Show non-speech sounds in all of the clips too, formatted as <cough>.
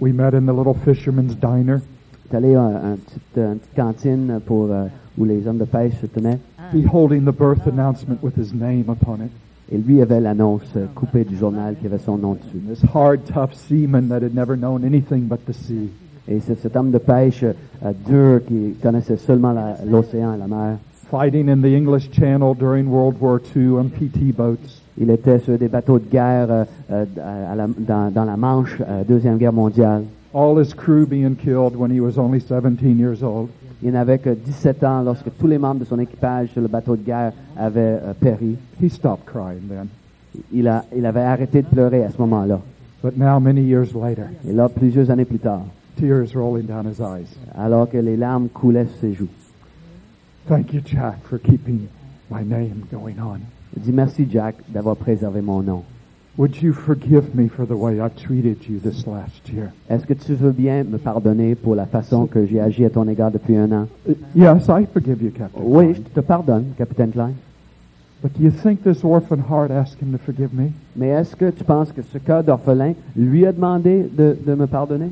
We met in the little fisherman's diner. allé à un petit, euh, une petite cantine euh, pour, euh, où les hommes de pêche se tenaient. Ah. Beholding the birth announcement with his name upon it. Et lui avait l'annonce euh, coupée du journal qui avait son nom dessus. This hard, tough seaman that had never known anything but the sea. Et c'est cet homme de pêche euh, dur qui connaissait seulement l'océan et la mer. Fighting in the English Channel during World War II on PT boats. Il était sur des bateaux de guerre euh, euh, à la- dans, dans la Manche, euh, Deuxième Guerre mondiale. All his crew being killed when he was only 17 years old. Il n'avait que 17 ans lorsque tous les membres de son équipage sur le bateau de guerre avaient euh, péri. He stopped crying then. Il, a, il avait arrêté de pleurer à ce moment-là. But now, many years later, Et là, plusieurs années plus tard, tears rolling down his eyes. alors que les larmes coulaient sur ses joues, Thank you, Jack, for keeping my name going on. Il dit merci Jack d'avoir préservé mon nom. Would you forgive me for the way I've treated you this last year? Est-ce que tu veux bien me pardonner pour la façon que j'ai agi à ton égard depuis un an? Uh, yes, I forgive you, Captain. Oui, je te pardonne, capitaine Klein. But do you think this orphan heart asked him to forgive me? Mais est-ce que tu penses que ce cœur d'orphelin lui a demandé de, de me pardonner?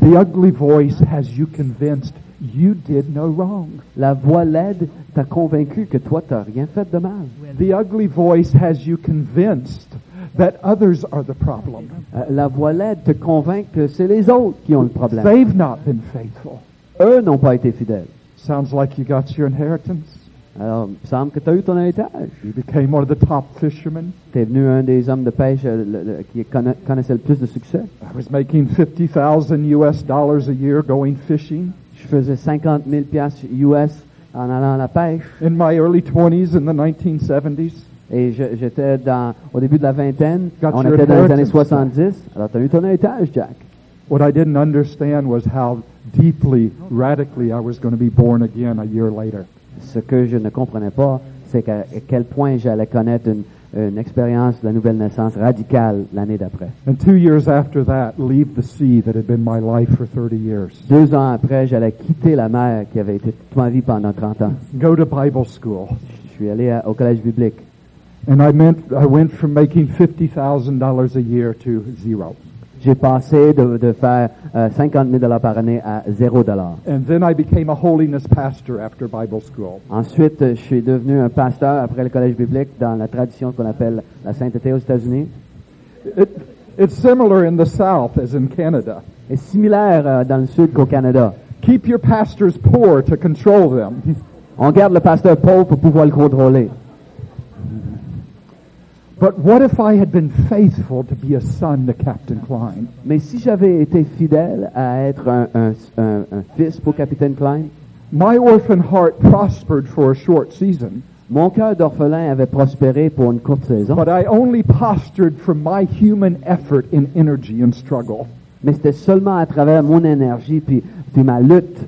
The ugly voice has you convinced you did no wrong. La voix laide t'a convaincu que toi, t'as rien fait de mal. The ugly voice has you convinced that others are the problem. La voix laide te convainc que c'est les autres qui ont le problème. They've not been faithful. Eux n'ont pas été fidèles. Sounds like you got your inheritance. Alors, il semble que tu as eu ton héritage. You became one of the top fishermen. Tu es venu un des hommes de pêche euh, le- le- qui conna- connaissait le plus de succès. I was making 50,000 US dollars a year going fishing. Je faisais 50 000 piastres US en allant à la pêche. In my early 20s in the 1970s, Et je- j'étais dans, au début de la vingtaine. Got On your était dans les années inheritance. 70. Alors, tu as eu ton héritage, Jack. what I didn't understand was how deeply, radically I was going to be born again a year later. Ce que je ne comprenais pas, c'est qu'à à quel point j'allais connaître une, une expérience de la nouvelle naissance radicale l'année d'après. And two years after that, leave the sea that had been my life for 30 years. Deux ans après, j'allais quitter la mer qui avait été toute ma vie pendant 30 ans. Go to Bible school. Je suis allé à- au collège biblique. And I meant I went from making $50,000 a year to zero. J'ai passé de, de faire euh, 50 000 dollars par année à 0 dollars. And then I became a holiness pastor after Bible school. Ensuite, euh, je suis devenu un pasteur après le collège biblique dans la tradition qu'on appelle la sainteté aux États-Unis. It, it's similar in the South as in Canada. Et similaire euh, dans le sud qu'au Canada. Keep your pastors poor to control them. On garde le pasteur pauvre pour pouvoir le contrôler. But what if I had been faithful to be a son to Captain Klein? Mais si j'avais été fidèle à être un, un- un- un fils pour Capitaine Klein, My orphan heart prospered for a short season, mon cœur d'orphelin avait prospéré pour une courte saison. but I only postured from my human effort in energy and struggle. Mais c'était seulement à travers mon énergie puis, puis ma lutte.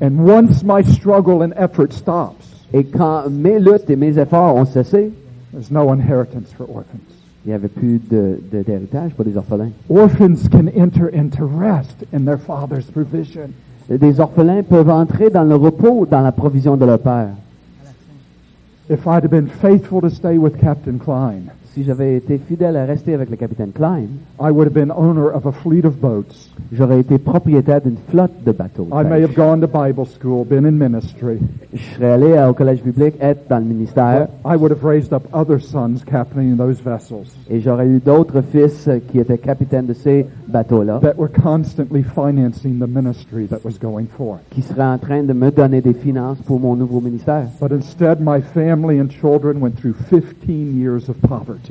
And once my struggle and effort stops, Et quand mes luttes et mes efforts ont cessé, there's no inheritance for orphans. il n'y avait plus de- de- d'héritage pour les orphelins. Orphans can enter into rest in their father's provision. Des orphelins peuvent entrer dans le repos, dans la provision de leur père. If I'd have been faithful to stay with Captain Klein, Si j'avais été fidèle à rester avec le capitaine Klein, I would have been owner of a fleet of boats. j'aurais été propriétaire d'une flotte de bateaux. I may have gone to Bible school, been in ministry. Je serais allé au collège biblique, être dans le ministère, I would have raised up other sons captaining those vessels et j'aurais eu d'autres fils euh, qui étaient capitaines de ces bateaux-là, that were constantly financing the ministry that was going forth. qui seraient en train de me donner des finances pour mon nouveau ministère. But instead, my family and children went through 15 years of poverty.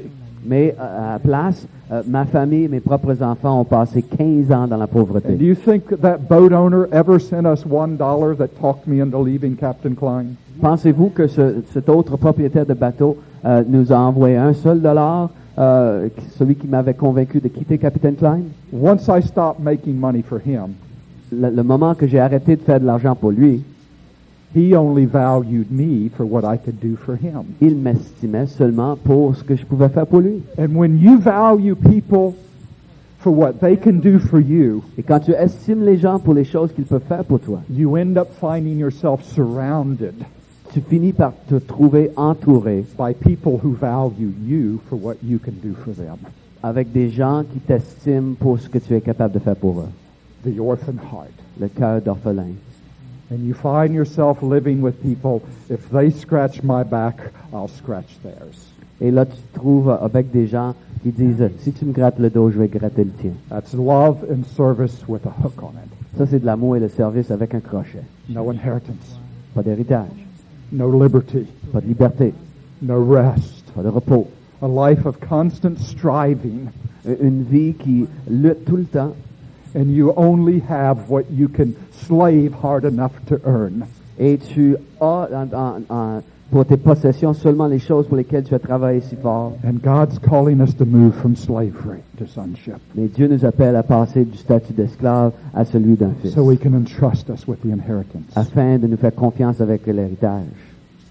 Mais euh, à la place, euh, ma famille, mes propres enfants ont passé 15 ans dans la And do pauvreté. you think that boat owner ever sent us one dollar that talked me into leaving Captain Klein? Pensez-vous que ce- cet autre propriétaire de bateau euh, nous a envoyé un seul dollar, euh, celui qui m'avait convaincu de quitter Capitaine Klein? Once I stopped making money for him, Le, le moment que j'ai arrêté de faire de l'argent pour lui, he only valued me for what I could do for him. il m'estimait seulement pour ce que je pouvais faire pour lui. And when you value people for what they can do for you, Et quand tu estimes les gens pour les choses qu'ils peuvent faire pour toi, you end up finding yourself surrounded tu finis par te trouver entouré by people who value you for what you can do for them. avec des gens qui t'estiment pour ce que tu es capable de faire pour eux. The orphan heart. Le cœur d'orphelin. And you find yourself living with people, if they scratch my back, I'll scratch theirs. Et là, tu te trouves avec des gens qui disent, si tu me grattes le dos, je vais gratter le tien. That's love and service with a hook on it. Ça, c'est de l'amour et le service avec un crochet. No inheritance, Pas d'héritage, no liberty, pas de liberté, no rest. pas de repos. A life of constant striving, Une vie qui lutte tout le temps and you only have what you can slave hard enough to earn. et tu as en- en- pour tes possessions seulement les choses pour lesquelles tu as travaillé si fort. And God's calling us to move from slavery to sonship Mais Dieu nous appelle à passer du statut d'esclave à celui d'un fils, so He can entrust us with the inheritance. afin de nous faire confiance avec l'héritage.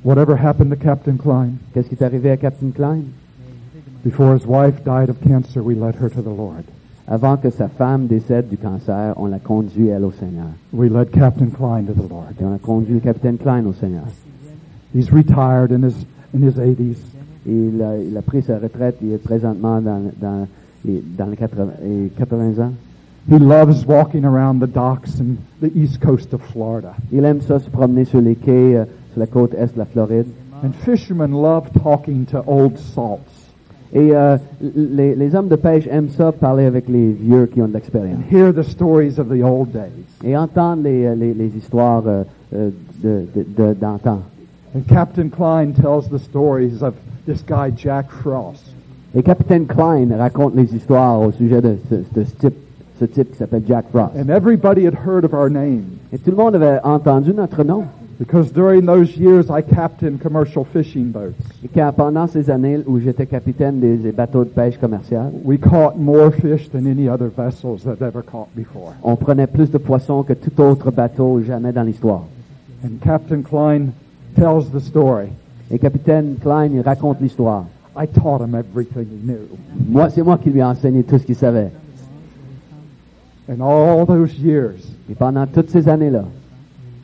Whatever happened to Captain Klein? Qu'est-ce qui est arrivé à Captain Klein? Before his wife died of cancer, we led her to the Lord. Avant que sa femme décède du cancer, on l'a conduit, elle, au Seigneur. We led Captain Klein to the Lord. Et on a conduit le capitaine Klein au Seigneur. He's retired in his in his 80s. Et il a, il a pris sa retraite, il est présentement dans, dans, les- dans les 80, et 80 ans. He loves walking around the docks in the east coast of Florida. Il aime ça, se promener sur les quais, euh, sur la côte est de la Floride. And fishermen love talking to old salts. Et euh, les, les hommes de pêche aiment ça, parler avec les vieux qui ont de l'expérience. Hear the stories of the old days. Et entendre les, euh, les, les histoires euh, de, de, de- d'antan. And Captain Klein tells the stories of this guy Jack Frost. Et Capitaine Klein raconte les histoires au sujet de ce, de ce type, ce type qui s'appelle Jack Frost. And everybody had heard of our name Et tout le monde avait entendu notre nom. Because during those years I captained commercial fishing boats. Pendant ces années où j'étais capitaine des, bateaux de pêche commercial, We caught more fish than any other vessels that ever caught before. on prenait plus de poissons que tout autre bateau jamais dans l'histoire. And Captain Klein tells the story. Et Capitaine Klein, il raconte l'histoire. I taught him everything he knew. Moi, c'est moi qui lui ai enseigné tout ce qu'il savait. And all those years, Et pendant toutes ces années-là,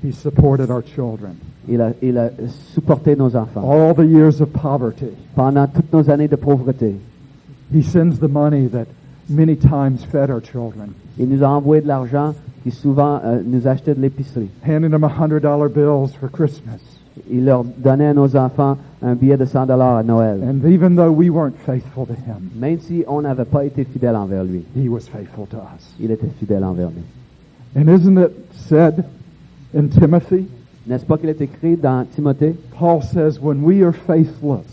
he supported our children. il a, il a supporté nos enfants. All the years of poverty, Pendant toutes nos années de pauvreté, he sends the money that many times fed our children, il nous a envoyé de l'argent qui souvent euh, nous achetait de l'épicerie. handing them $100 bills for Christmas. Il leur donnait à nos enfants un billet de 100 dollars à Noël. And even though we weren't faithful to him, Même si on n'avait pas été fidèle envers lui, he was faithful to us. il était fidèle envers nous. And isn't it said in Timothy? N'est-ce pas qu'il est écrit dans Timothée? Paul says, when we are faithless,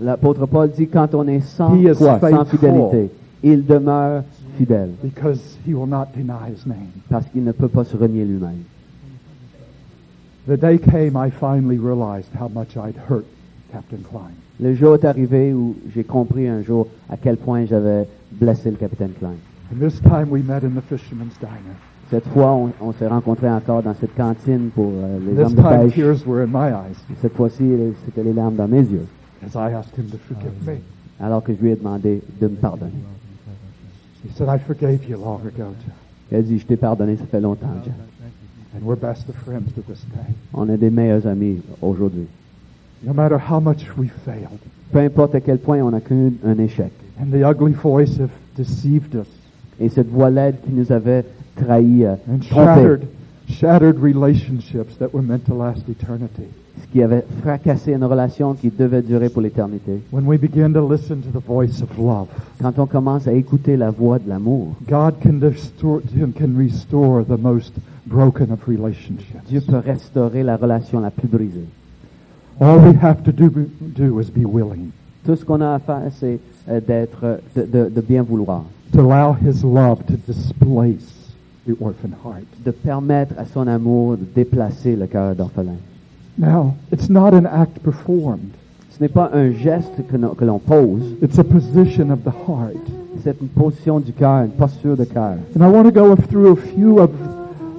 L'apôtre Paul dit quand on est sans foi, sans fidélité, il demeure fidèle because he will not deny his name. parce qu'il ne peut pas se renier lui-même. The day came I finally realized how much I'd hurt Captain Klein. Le jour est arrivé où j'ai compris un jour à quel point j'avais blessé le capitaine Klein. And this time we met in the fisherman's diner. Cette fois, on, on s'est rencontrés encore dans cette cantine pour euh, les This hommes de time pêche. tears were in my eyes Cette fois-ci, les- c'était les larmes dans mes yeux, as I asked him to forgive me. alors que je lui ai demandé de me pardonner. He said, I forgave you long ago, Jack. Il a dit, je t'ai pardonné, ça fait longtemps, Jack. And we're best of friends to this day. On est des meilleurs amis aujourd'hui. No matter how much we failed, Peu importe à quel point on a connu un échec. and the ugly voice have deceived us Et cette voix laide qui nous avait euh, and shattered, shattered relationships that were meant to last eternity. ce qui avait fracassé une relation qui devait durer pour l'éternité. When we begin to listen to the voice of love, Quand on commence à écouter la voix de l'amour, God can restore, can restore the most broken of relationships. Dieu peut restaurer la relation la plus brisée. All we have to do, do is be willing Tout ce qu'on a à faire, c'est euh, d'être, euh, de, de- de bien vouloir, to allow His love to displace the orphan heart. de permettre à son amour de déplacer le cœur d'orphelin. Now, it's not an act performed. Ce n'est pas un geste que, l'on- que l'on pose, It's a position of the heart. c'est une position du cœur, une posture de cœur. And I want to go through a few of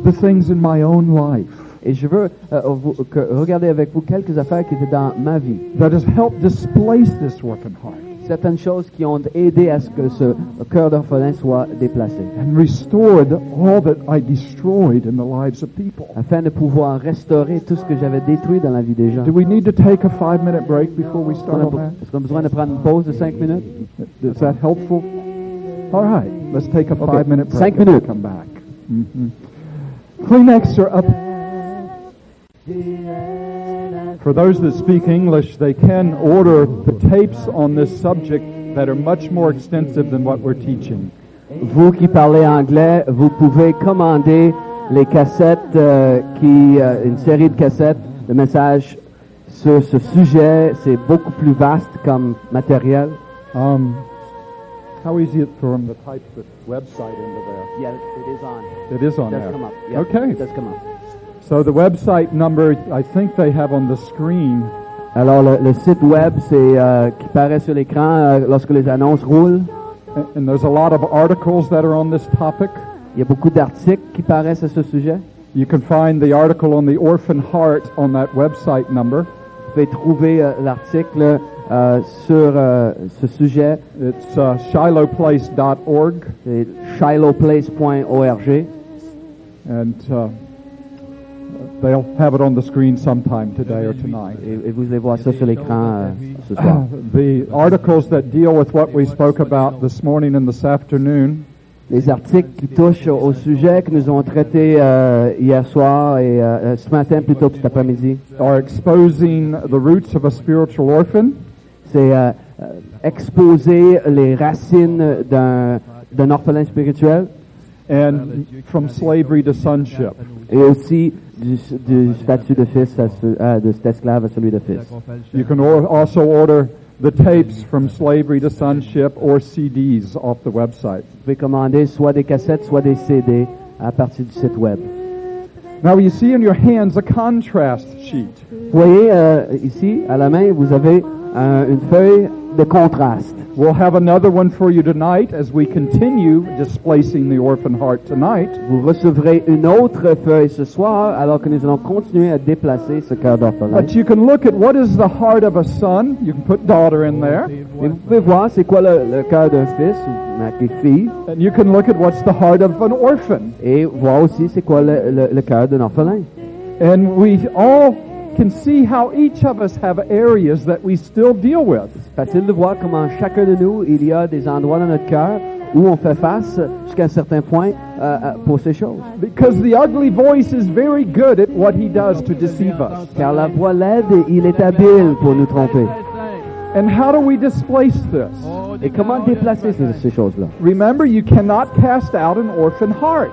the things in my own life Et je veux euh, vous- que, regarder avec vous quelques affaires qui étaient dans ma vie. that has helped displace this orphan heart Certaines choses qui ont aidé à ce que ce cœur d'orphelin soit déplacé, and restored all that I destroyed in the lives of people. afin de pouvoir restaurer tout ce que j'avais détruit dans la vie des gens. Do we need to take a five minute break before we Est-ce start qu'on a, on that? est-ce qu'on a besoin de prendre une pause de cinq minutes? Is that helpful? All right, let's take a five minute break. Cinq and we'll minutes. Come back. Mhm. Kleenex are up. For those that speak English, they can order the tapes on this subject that are much more extensive than what we're teaching. Vous qui parlez anglais, vous pouvez commander les cassettes, euh, qui, euh, une série de cassettes, de messages sur ce sujet. C'est beaucoup plus vaste comme matériel. Um, how easy it for them to type the website into there? Yeah, it is on. It is on It does there. come up. Yeah, Okay. it does come up. So the website number, I think they have on the screen. Alors, le, le site web, c'est euh, qui paraît sur l'écran euh, lorsque les annonces roulent. And- And there's a lot of articles that are on this topic. Il y a beaucoup d'articles qui paraissent à ce sujet. You can find the article on the orphan heart on that website number. Vous pouvez trouver euh, l'article euh, sur euh, ce sujet. It's uh, shilohplace.org, C'est shilohplace.org. and uh, they'll have it on the screen sometime today or tonight. Et, et vous allez voir ça sur l'écran euh, ce soir. The articles that deal with what we spoke about this morning and this afternoon Les articles qui touchent au sujet que nous avons traité euh, hier soir et euh, ce matin plutôt que cet après-midi, are exposing the roots of a spiritual orphan. c'est euh, euh, exposer les racines d'un d'un orphelin spirituel and from slavery to sonship. et aussi du, du statut de fils à ce- à- de cet esclave à celui de fils. You can or- also order the tapes from slavery to sonship or CDs off the website. Vous pouvez commander soit des cassettes, soit des CD à partir du site web. Now you see in your hands a contrast sheet. Vous voyez euh, ici, à la main, vous avez un- une feuille de contraste. We'll have another one for you tonight as we continue displacing the orphan heart tonight. Vous recevrez une autre feuille ce soir, alors que nous allons continuer à déplacer ce cœur d'orphelin. But you can look at what is the heart of a son. You can put daughter in there. Et vous pouvez voir c'est quoi le, le cœur d'un fils ou les filles, And you can look at what's the heart of an orphan. et voir aussi c'est quoi le, le- le cœur d'un orphelin. And we all can see how each of us have areas that we still deal with. C'est facile de voir comment chacun de nous, il y a des endroits dans notre cœur où on fait face jusqu'à un certain point euh, euh, pour ces choses. Because the ugly voice is very good at what he does to deceive us. Car la voix laide, il est habile pour nous tromper. And how do we displace this? Et comment déplacer ces, ces choses-là? Remember, you cannot cast out an orphan heart.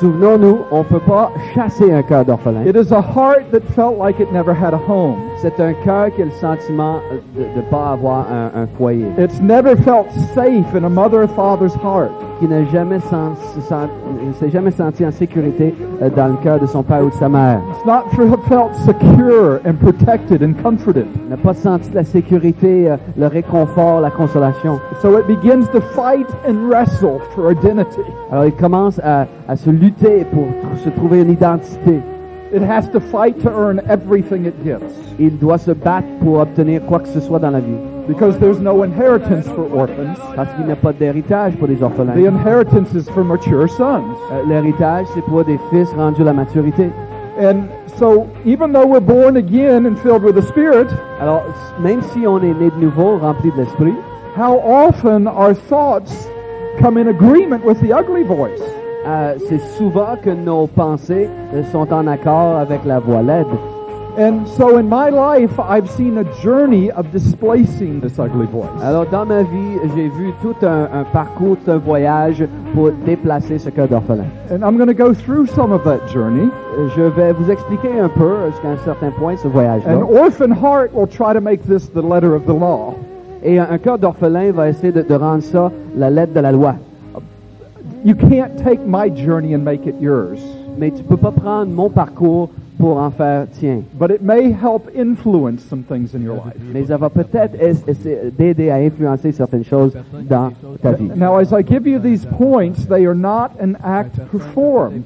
Souvenons-nous, on ne peut pas chasser un cœur d'orphelin. It is a heart that felt like it never had a home. C'est un cœur qui a le sentiment de ne pas avoir un, un foyer, It's never felt safe in a mother or father's heart. qui n'a jamais s'est jamais senti en sécurité euh, dans le cœur de son père ou de sa mère. It's not felt secure and protected and comforted. n'a pas senti la sécurité, euh, le réconfort, la consolation. So it begins to fight and wrestle for identity. Alors il commence à, à se lutter pour se trouver une identité. It has to fight to earn everything it gets. Il doit se battre pour obtenir quoi que ce soit dans la vie. Because there's no inheritance for orphans. Parce qu'il n'y a pas d'héritage pour les orphelins. The inheritance is for mature sons. Euh, L'héritage, c'est pour des fils rendus à la maturité. And so even though we're born again and filled with the Spirit, Alors, même si on est né de nouveau, rempli de l'esprit, how often our thoughts come in agreement with the ugly voice? Euh, c'est souvent que nos pensées sont en accord avec la voix laide. And so in my life, I've seen a journey of displacing this ugly voice. Alors, dans ma vie, j'ai vu tout un, un parcours, tout un voyage pour déplacer ce cœur d'orphelin. And I'm going to go through some of that journey. Je vais vous expliquer un peu, jusqu'à un certain point, ce voyage-là. An orphan heart will try to make this the letter of the law. Et un, un cœur d'orphelin va essayer de, de rendre ça la lettre de la loi. You can't take my journey and make it yours, Mais tu peux pas prendre mon parcours pour en faire tien. but it may help influence some things in your life. Mais ça va peut-être d'aider à influencer certaines choses dans ta vie. Now, as I give you these points, they are not an act performed.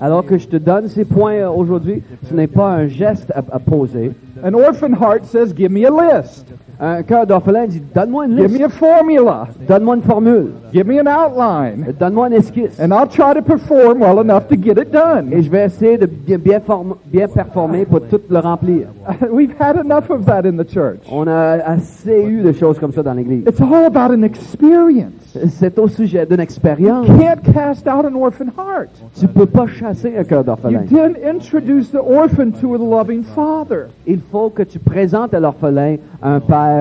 Alors que je te donne ces points euh, aujourd'hui, ce n'est pas un geste à, à poser. An orphan heart says, Give me a list. Un cœur d'orphelin dit, donne-moi une Give me a formula. donne-moi une formule, Give me an outline. donne-moi un esquisse. And I'll try to perform well enough to get it done. Et je vais essayer de bien, bien, form- bien performer pour tout le remplir. <laughs> We've had enough of that in the church. On a assez eu de choses comme ça dans l'Église. It's all about an experience. C'est au sujet d'une expérience. You can't cast out an orphan heart. Tu peux pas chasser un cœur You d'orphelin. didn't introduce the orphan to a loving father. Il faut que tu présentes à l'orphelin un père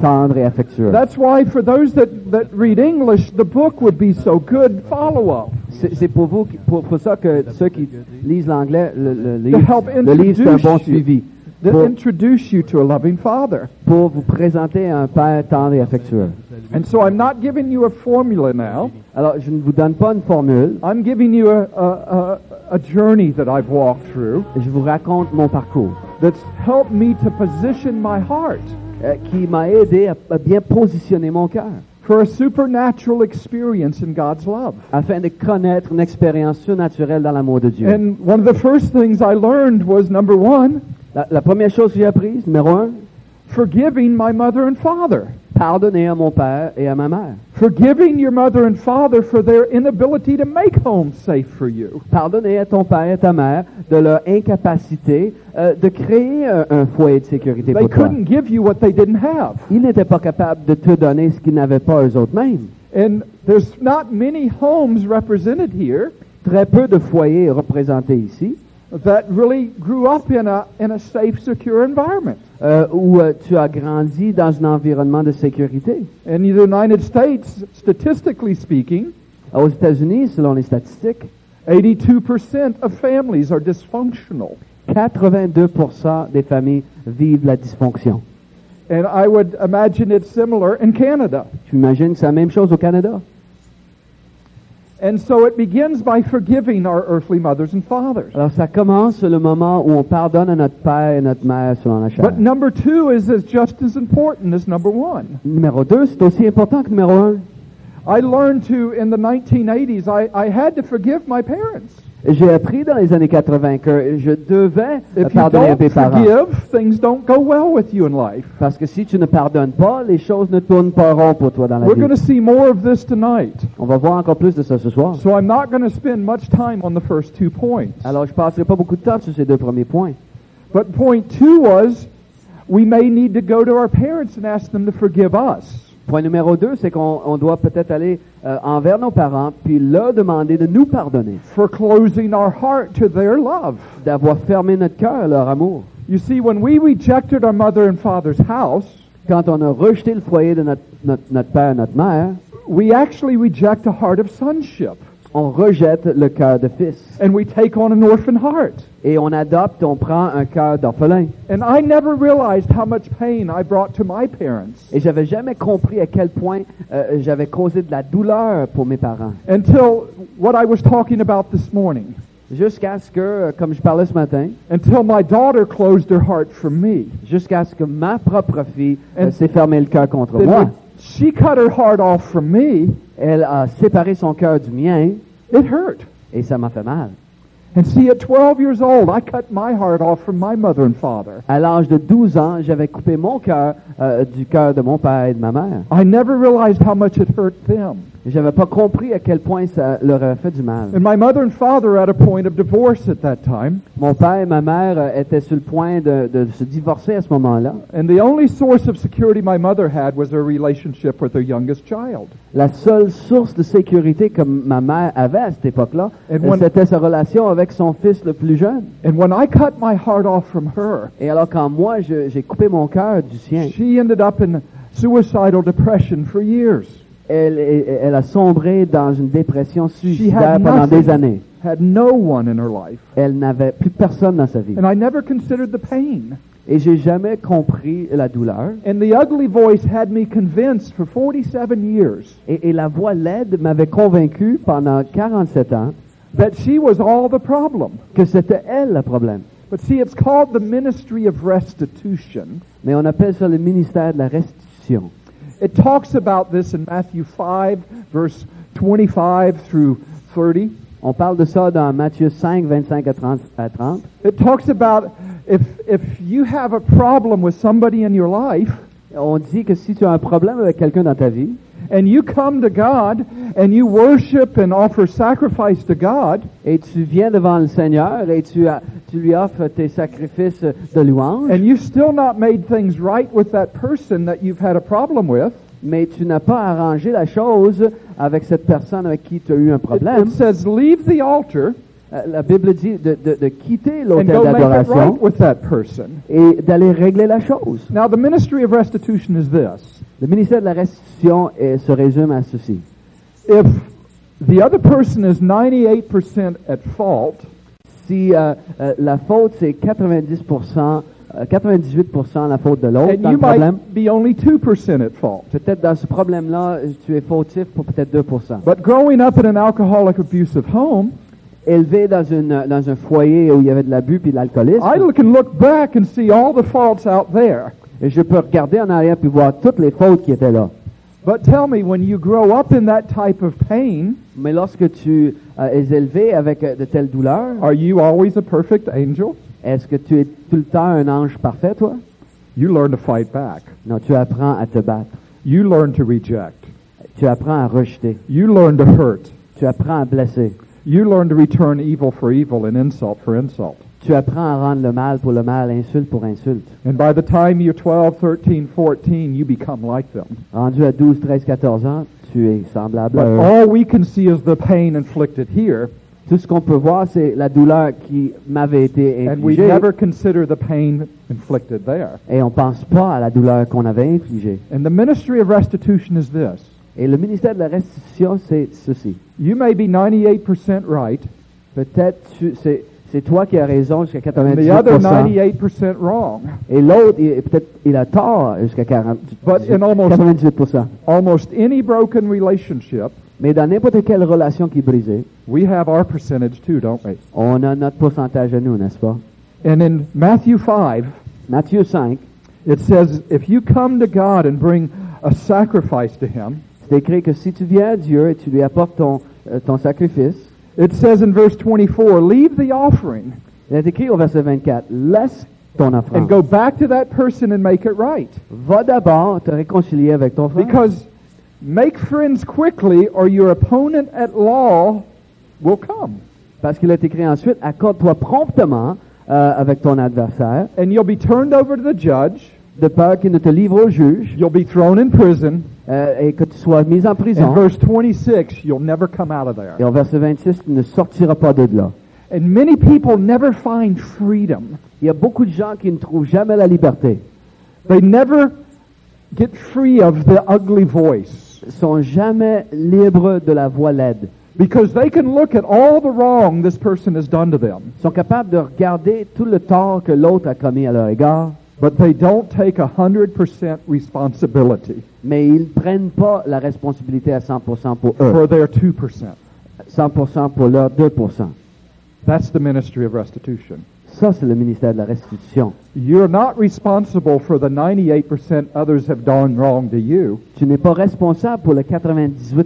tendre et affectueux. That's why for those that, that read English, the book would be so good follow-up. C'est pour vous, pour, pour ça que ceux qui lisent l'anglais, le, le livre, le livre c'est un bon suivi. That Pour, introduce you to a loving father. pour vous présenter un père tendre et affectueux. And so I'm not giving you a formula now. Alors, je ne vous donne pas une formule, I'm giving you a, a, a, a journey that I've walked through je vous raconte mon parcours, that's helped me to position my heart euh, qui m'a aidé à, à bien positionner mon cœur, for a supernatural experience in God's love. afin de connaître une expérience surnaturelle dans l'amour de Dieu. And one of the first things I learned was number one, La, la première chose que j'ai apprise, numéro un, forgiving my mother and father. Pardonner à mon père et à ma mère. Forgiving your mother and father for their inability to make home safe for you. Pardonner à ton père et à ta mère de leur incapacité euh, de créer un, un foyer de sécurité They pour toi. couldn't give you what they didn't have. Ils n'étaient pas capables de te donner ce qu'ils n'avaient pas eux autres mêmes. And there's not many homes represented here Très peu de foyers représentés ici that really grew up in a, in a safe, secure environment. euh, où euh, tu as grandi dans un environnement de sécurité. In the United States, statistically speaking, Aux États-Unis, selon les statistiques, 82% of families are dysfunctional. 82% des familles vivent la dysfonction. And I would imagine it's similar in Canada. Tu imagines que c'est la même chose au Canada? And so it begins by forgiving our earthly mothers and fathers. Alors ça commence le moment où on pardonne à notre père et notre mère selon la chair. But number two is as just as important as number one. Numéro 2, c'est aussi important que numéro 1. I learned to, in the 1980s, I, I had to forgive my parents. J'ai appris dans les années 80 que je devais If you pardonner à don't mes parents. forgive, things don't go well with you in life. Parce que si tu ne pardonnes pas, les choses ne tournent pas rond pour toi dans la We're going to vie. see more of this tonight. On va voir encore plus de ça ce soir. So I'm not going to spend much time on the first two points. Alors je passerai pas beaucoup de temps sur ces deux premiers points. But point two was we may need to go to our parents and ask them to forgive us. Point numéro 2, c'est qu'on on doit peut-être aller euh, envers nos parents puis leur demander de nous pardonner, for closing our heart to their love. d'avoir fermé notre cœur à leur amour. You see, when we rejected our mother and father's house, Quand on a rejeté le foyer de notre, notre, notre père et notre mère, we actually reject a heart of sonship. On rejette le cœur de fils. And we take on an orphan heart. Et on adopte, on prend un cœur d'orphelin. And I never realized how much pain I brought to my parents Et j'avais jamais compris à quel point euh, j'avais causé de la douleur pour mes parents. until what I was talking about this morning. Jusqu'à ce que, euh, comme je parlais ce matin, Until my daughter closed her heart for me. jusqu'à ce que ma propre fille euh, s'est fermé le cœur contre moi. She cut her heart off from me, Elle a séparé son cœur du mien it hurt. et ça m'a fait mal. And see, at 12 years old, I cut my heart off from my mother and father. À l'âge de 12 ans, j'avais coupé mon cœur euh, du cœur de mon père et de ma mère. I never realized how much it hurt them. J'avais pas compris à quel point ça leur a fait du mal. And my mother and father were at a point of divorce at that time. Mon père et ma mère euh, étaient sur le point de, de se divorcer à ce moment-là. And the only source of security my mother had was her relationship with her youngest child. La seule source de sécurité que ma mère avait à cette époque-là, euh, c'était sa relation avec son fils le plus jeune. And when I cut my heart off from her, Et alors quand moi, j'ai coupé mon cœur du sien, she ended up in suicidal depression for years. Elle, elle- elle a sombré dans une dépression suicidaire pendant des années. had no one in her life. Elle n'avait plus personne dans sa vie. And I never considered the pain. Et j'ai jamais compris la douleur. And the ugly voice had me convinced for 47 years Et, et la voix laide m'avait convaincu pendant 47 ans that she was all the problem. que c'était elle le problème. But see, it's called the ministry of restitution. Mais on appelle ça le ministère de la restitution. It talks about this in Matthew 5, verse 25 through 30. On parle de ça dans Matthieu 5, 25 à 30. à 30. It talks about if, if you have a problem with somebody in your life, On dit que si tu as un problème avec quelqu'un dans ta vie, and you come to God and you worship and offer sacrifice to God, et tu viens devant le Seigneur et tu, as- tu lui offres tes sacrifices de louange, and you've still not made things right with that person that you've had a problem with, mais tu n'as pas arrangé la chose avec cette personne avec qui tu as eu un it, problème, it says leave the altar. euh, la Bible dit de, de- de quitter l'autel d'adoration right et d'aller régler la chose. Now, the ministry of restitution is this. Le ministère de la restitution eh, se résume à ceci. If the other person is 98% at fault, Si euh, euh, la faute c'est 90%, euh, 98% la faute de l'autre dans you le problème, might be only 2% at fault. peut-être dans ce problème-là, tu es fautif pour peut-être 2%. But growing up in an alcoholic abusive home, Élevé dans, une, dans un foyer où il y avait de l'abus puis de l'alcoolisme, I can look back and see all the faults out there. et je peux regarder en arrière puis voir toutes les fautes qui étaient là. But tell me, when you grow up in that type of pain, Mais lorsque tu euh, es élevé avec euh, de telles douleurs, are you always a perfect angel? est-ce que tu es tout le temps un ange parfait, toi? You learn to fight back. Non, tu apprends à te battre. You learn to reject. Tu apprends à rejeter. You learn to hurt. Tu apprends à blesser. You learn to return evil for evil and insult for insult. Tu apprends à rendre le mal pour le mal, insulte pour insulte. And by the time you're 12, 13, 14, you become like them. Rendu à 12, 13, 14 ans, tu es semblable à But eux. all we can see is the pain inflicted here, Tout ce qu'on peut voir, c'est la douleur qui m'avait été and we infligée. never consider the pain inflicted there. Et on pense pas à la douleur qu'on avait infligée. And the ministry of restitution is this. Et le ministère de la restitution, c'est ceci. You may be 98% right, Peut-être c'est c'est toi qui as raison jusqu'à and the other 98%. 98% wrong. Et l'autre, peut-être il a tort jusqu'à 40 But in almost 98%. almost any broken relationship, Mais dans n'importe quelle relation qui est brisée, we have our percentage too, don't we? on a notre pourcentage à nous, n'est-ce pas? And in Matthew 5, Matthieu 5, it says, If you come to God and bring a sacrifice to Him, c'est écrit que si tu viens à Dieu et tu lui apportes ton, euh, ton sacrifice, it says in verse 24, leave the offering il est écrit au verset 24, laisse ton and offrande. go back to that person and make it right. Va d'abord te réconcilier avec ton frère. Because make friends quickly or your opponent at law will come. Parce qu'il est écrit ensuite, accorde-toi promptement euh, avec ton adversaire, And you'll be turned over to the judge, de peur qu'il ne te livre au juge you'll be thrown in prison, euh, et que tu sois mis en prison. verse 26, you'll never come out of there. Et au verset 26, tu ne sortiras pas de là. And many people never find freedom. Il y a beaucoup de gens qui ne trouvent jamais la liberté. They never get free of the ugly voice. Ils sont jamais libres de la voix laide. Because they can look at all the wrong this person has done to them, Ils sont capables de regarder tout le tort que l'autre a commis à leur égard, but they don't take a 100% responsibility mais ils ne prennent pas la responsabilité à 100% pour eux. for their 2%. 100% pour leurs 2%. That's the ministry of restitution. Ça, c'est le ministère de la restitution. You're not responsible for the 98% others have done wrong to you. Tu n'es pas responsable pour le 98%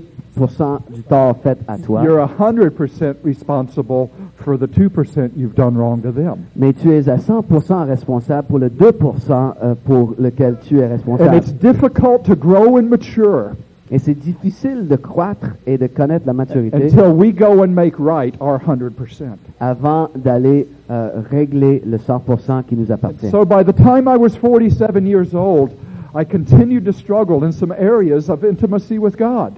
du tort fait à toi, You're 100% responsible for the 2% you've done wrong to them. mais tu es à 100% responsable pour le 2% euh, pour lequel tu es And responsable. it's difficult to grow and mature Et c'est difficile de croître et de connaître la maturité until we go and make right our 100%. avant d'aller euh, régler le 100% qui nous appartient. So by the time I was 47 years old, I continued to struggle in some areas of intimacy with God.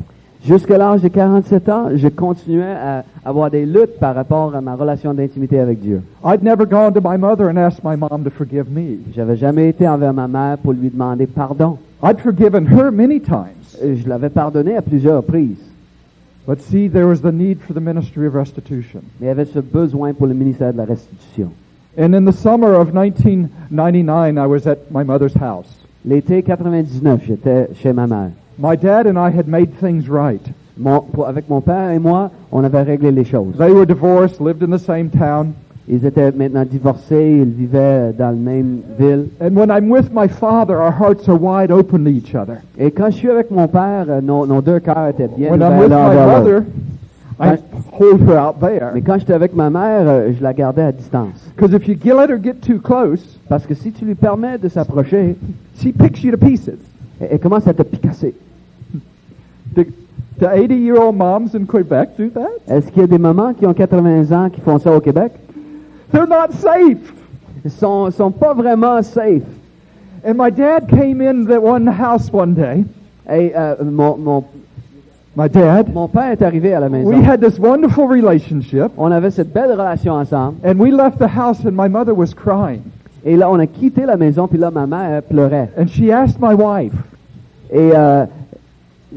Jusqu'à l'âge de 47 ans, je continuais à avoir des luttes par rapport à ma relation d'intimité avec Dieu. I'd never gone to my mother and asked my mom to forgive me. J'avais jamais été envers ma mère pour lui demander pardon. I'd forgiven her many times. Je l'avais pardonné à plusieurs reprises. But see, there was the need for the ministry of restitution. Mais il y avait ce besoin pour le ministère de la restitution. And in the summer of 1999, I was at my mother's house. L'été 99, j'étais chez ma mère. My dad and I had made things right. Mon- pour- avec mon père et moi, on avait réglé les choses. They were divorced, lived in the same town. Ils étaient maintenant divorcés, ils vivaient dans la même ville. And when I'm with my father, our hearts are wide open to each other. Et quand je suis avec mon père, euh, nos, nos deux cœurs étaient bien When I'm ouverts with l'un my vers mother, l'autre. I hold her out there. Mais quand j'étais avec ma mère, euh, je la gardais à distance. Because if you get- let her get too close, Parce que si tu lui permets de s'approcher, she picks you to pieces. elle, elle commence à te picasser. Do, do 80 year old moms in Quebec do that? Est-ce qu'il y a des mamans qui ont 80 ans qui font ça au Québec? They're not safe. Ils sont, sont pas vraiment safe. And my dad came in the one house one day. Et euh, mon, mon, My dad. mon père est arrivé à la maison. We had this wonderful relationship. On avait cette belle relation ensemble. And we left the house and my mother was crying. Et là, on a quitté la maison, puis là, ma mère pleurait. And she asked my wife, Et euh,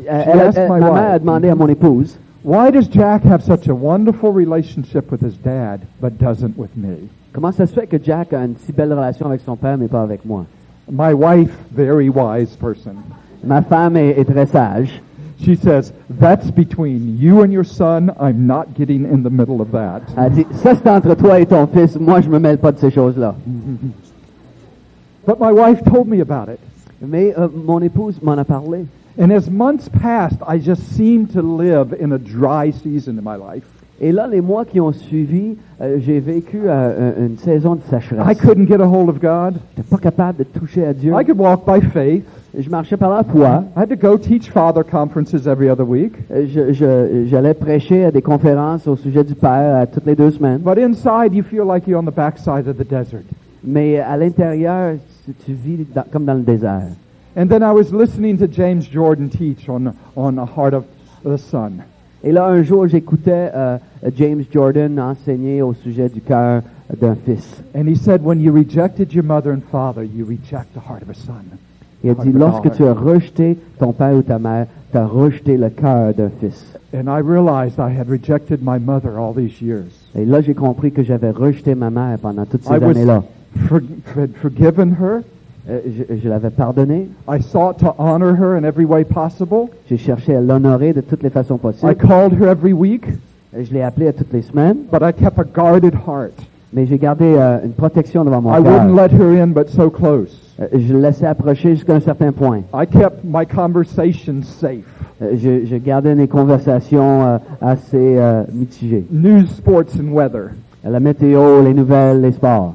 elle- elle- my ma mère a demandé à mon épouse, Why does Jack have such a wonderful relationship with his dad, but doesn't with me? comment ça se fait que Jack a une si belle relation avec son père, mais pas avec moi? My wife, very wise person, Ma femme est, est très sage. she says, That's between you and your son. I'm not getting in the middle of that. Elle dit, ça c'est entre toi et ton fils, moi je me mêle pas de ces choses-là. <laughs> But my wife told me about it. Mais euh, mon épouse m'en a parlé. And as months passed, I just seemed to live in a dry season in my life. Et là, les mois qui ont suivi, euh, j'ai vécu euh, un- une saison de I sécheresse. couldn't get a hold of God. J'étais pas capable de toucher à Dieu. I could walk by faith. Je marchais par la foi. I had to go teach father conferences every other week. Euh, je- je- J'allais prêcher à des conférences au sujet du Père euh, toutes les deux semaines. But inside, you feel like you're on the backside of the desert. Mais à l'intérieur, tu, tu vis dans- comme dans le désert. And then I was listening to James Jordan teach on, on the heart of the son. Et là, un jour, j'écoutais euh, James Jordan enseigner au sujet du cœur d'un fils. And he said, when you rejected your mother and father, you reject the heart of a son. Il a dit, lorsque tu as rejeté ton père ou ta mère, tu as rejeté le cœur d'un fils. And I realized I had rejected my mother all these years. Et là, j'ai compris que j'avais rejeté ma mère pendant toutes ces I was années-là. for, had forgiven her. Euh, je je l'avais pardonnée. I sought to honor her in every way possible. J'ai cherché à l'honorer de toutes les façons I possibles. called her every week, Euh, Je l'ai appelée à toutes les semaines. but I kept a guarded heart. Mais j'ai gardé euh, une protection devant mon I wouldn't cœur. let her in, but so close. Euh, Je le laissais approcher jusqu'à un certain point. I kept my conversations safe. Euh, Je, je gardais des conversations euh, assez euh, mitigées. News, sports, and weather. La météo, les nouvelles, les sports.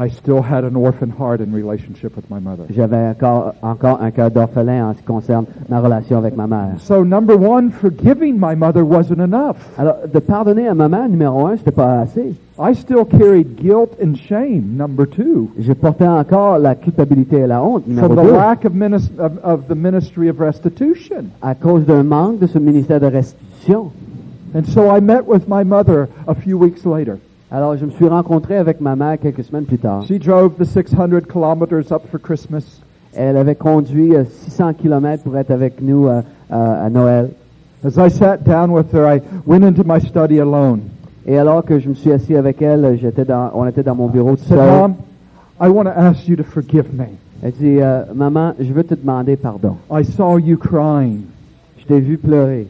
I still had an orphan heart in relationship with my mother. J'avais encore, encore un cœur d'orphelin en ce qui concerne ma relation avec ma mère. So number one, forgiving my mother wasn't enough. Alors, de pardonner à ma mère, numéro un, c'était pas assez. I still carried guilt and shame, number two, Je portais encore la culpabilité et la honte, numéro from the deux, lack of, of, of the ministry of restitution. à cause d'un manque de ce ministère de restitution. And so I met with my mother a few weeks later. Alors, je me suis rencontré avec ma mère quelques semaines plus tard. She drove the 600 kilometers up for Christmas. Elle avait conduit euh, 600 kilomètres pour être avec nous euh, euh, à Noël. As I sat down with her, I went into my study alone. Et alors que je me suis assis avec elle, j'étais dans, on était dans mon bureau tout seul. Mom, I want to ask you to forgive me. Elle dit, euh, maman, je veux te demander pardon. I saw you crying. Je t'ai vu pleurer.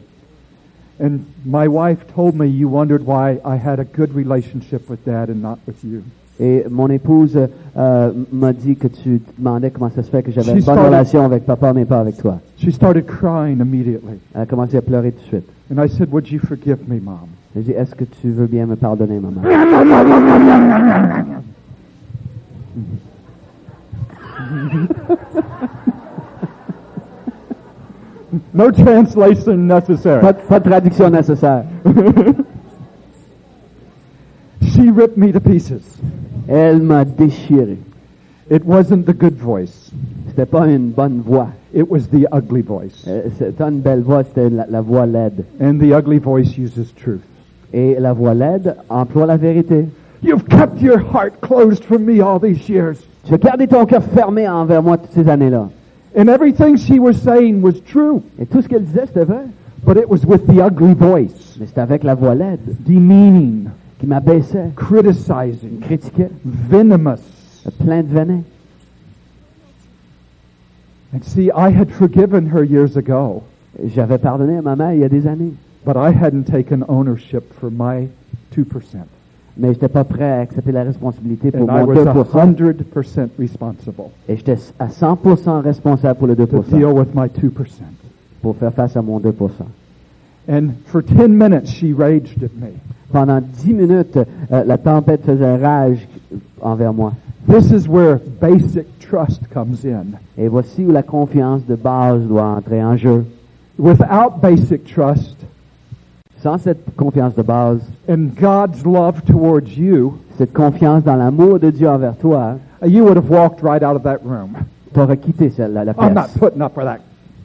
And my wife told me you wondered why I had a good relationship with dad and not with you. Et mon épouse euh, m'a dit que tu te demandais comment ça se fait que j'avais She une bonne started- relation avec papa, mais pas avec toi. She started crying immediately. Elle a commencé à pleurer tout de suite. And I said, Would you forgive me, Mom? J'ai dit, est-ce que tu veux bien me pardonner, maman? <laughs> No translation necessary. Pas, de- pas de traduction nécessaire. <laughs> She ripped me to pieces. Elle m'a déchiré. It wasn't the good voice, C'était pas une bonne voix. it was the ugly voice. Euh, C'était une belle voix, c'était la, la voix laide. And the ugly voice uses truth. Et la voix laide emploie la vérité. You've kept your heart closed from me all these years. Tu as gardé ton cœur fermé envers moi toutes ces années-là. And everything she was saying was true, Et tout ce qu'elle disait, c'était vrai. but it was with the ugly voice, Mais c'était avec la voix laide demeaning, qui m'abaissait, criticizing, critiquait, venomous. plein de venin. And see, I had forgiven her years ago, J'avais pardonné à ma mère il y a des années. but I hadn't taken ownership for my 2%. Mais j'étais pas prêt à accepter la responsabilité pour And I mon was 2%. 100% responsible Et j'étais à 100% responsable pour le to 2%. deal with my 2%. Pour faire face à mon 2%. And for 10 minutes, she raged at me. Pendant dix minutes, euh, la tempête faisait rage envers moi. This is where basic trust comes in. Et voici où la confiance de base doit entrer en jeu. Without basic trust Sans cette confiance de base, and God's love towards you, cette confiance dans l'amour de Dieu envers toi, you would have walked right out of that room. tu aurais quitté celle- la, la I'm not pièce. putting up with that.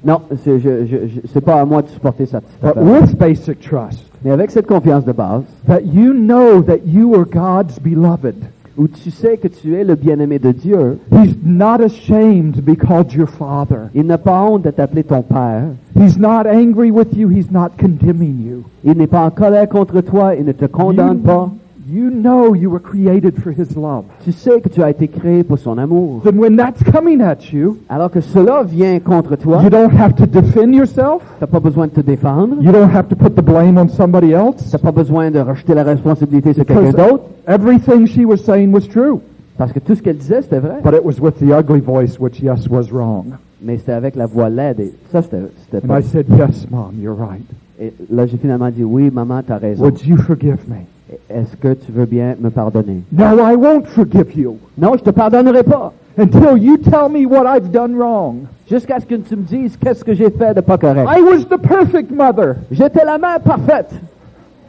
Non, c'est je, je, je- c'est pas à moi de supporter cette cette But with basic trust, Mais avec cette confiance de base, that you know that you are God's beloved. Où tu sais que tu es le bien-aimé de Dieu, He's not ashamed to be called your father. il n'a pas honte de t'appeler ton Père. He's not angry with you. He's not condemning you. Il n'est pas en colère contre toi, il ne te condamne pas. You know you were created for His love. Tu sais que tu as été créé pour son amour. Then when that's coming at you, Alors que cela vient contre toi, you don't have to defend yourself. tu n'as pas besoin de te défendre, You don't have to put the blame on somebody tu else. n'as pas besoin de rejeter la responsabilité sur quelqu'un d'autre, everything she was saying was true. parce que tout ce qu'elle disait, c'était vrai. But it was with the ugly voice, which, yes, was wrong. Mais c'était avec la voix laide, et ça, c'était And pas... I said, Yes, Mom, you're right. Et là, j'ai finalement dit, oui, maman, tu as raison. Would you forgive me? Est-ce que tu veux bien me pardonner? No, I won't forgive you Non, je te pardonnerai pas. until you tell me what I've done wrong. Jusqu'à ce que tu me dises qu'est-ce que j'ai fait de pas correct. I was the perfect mother. J'étais la mère parfaite.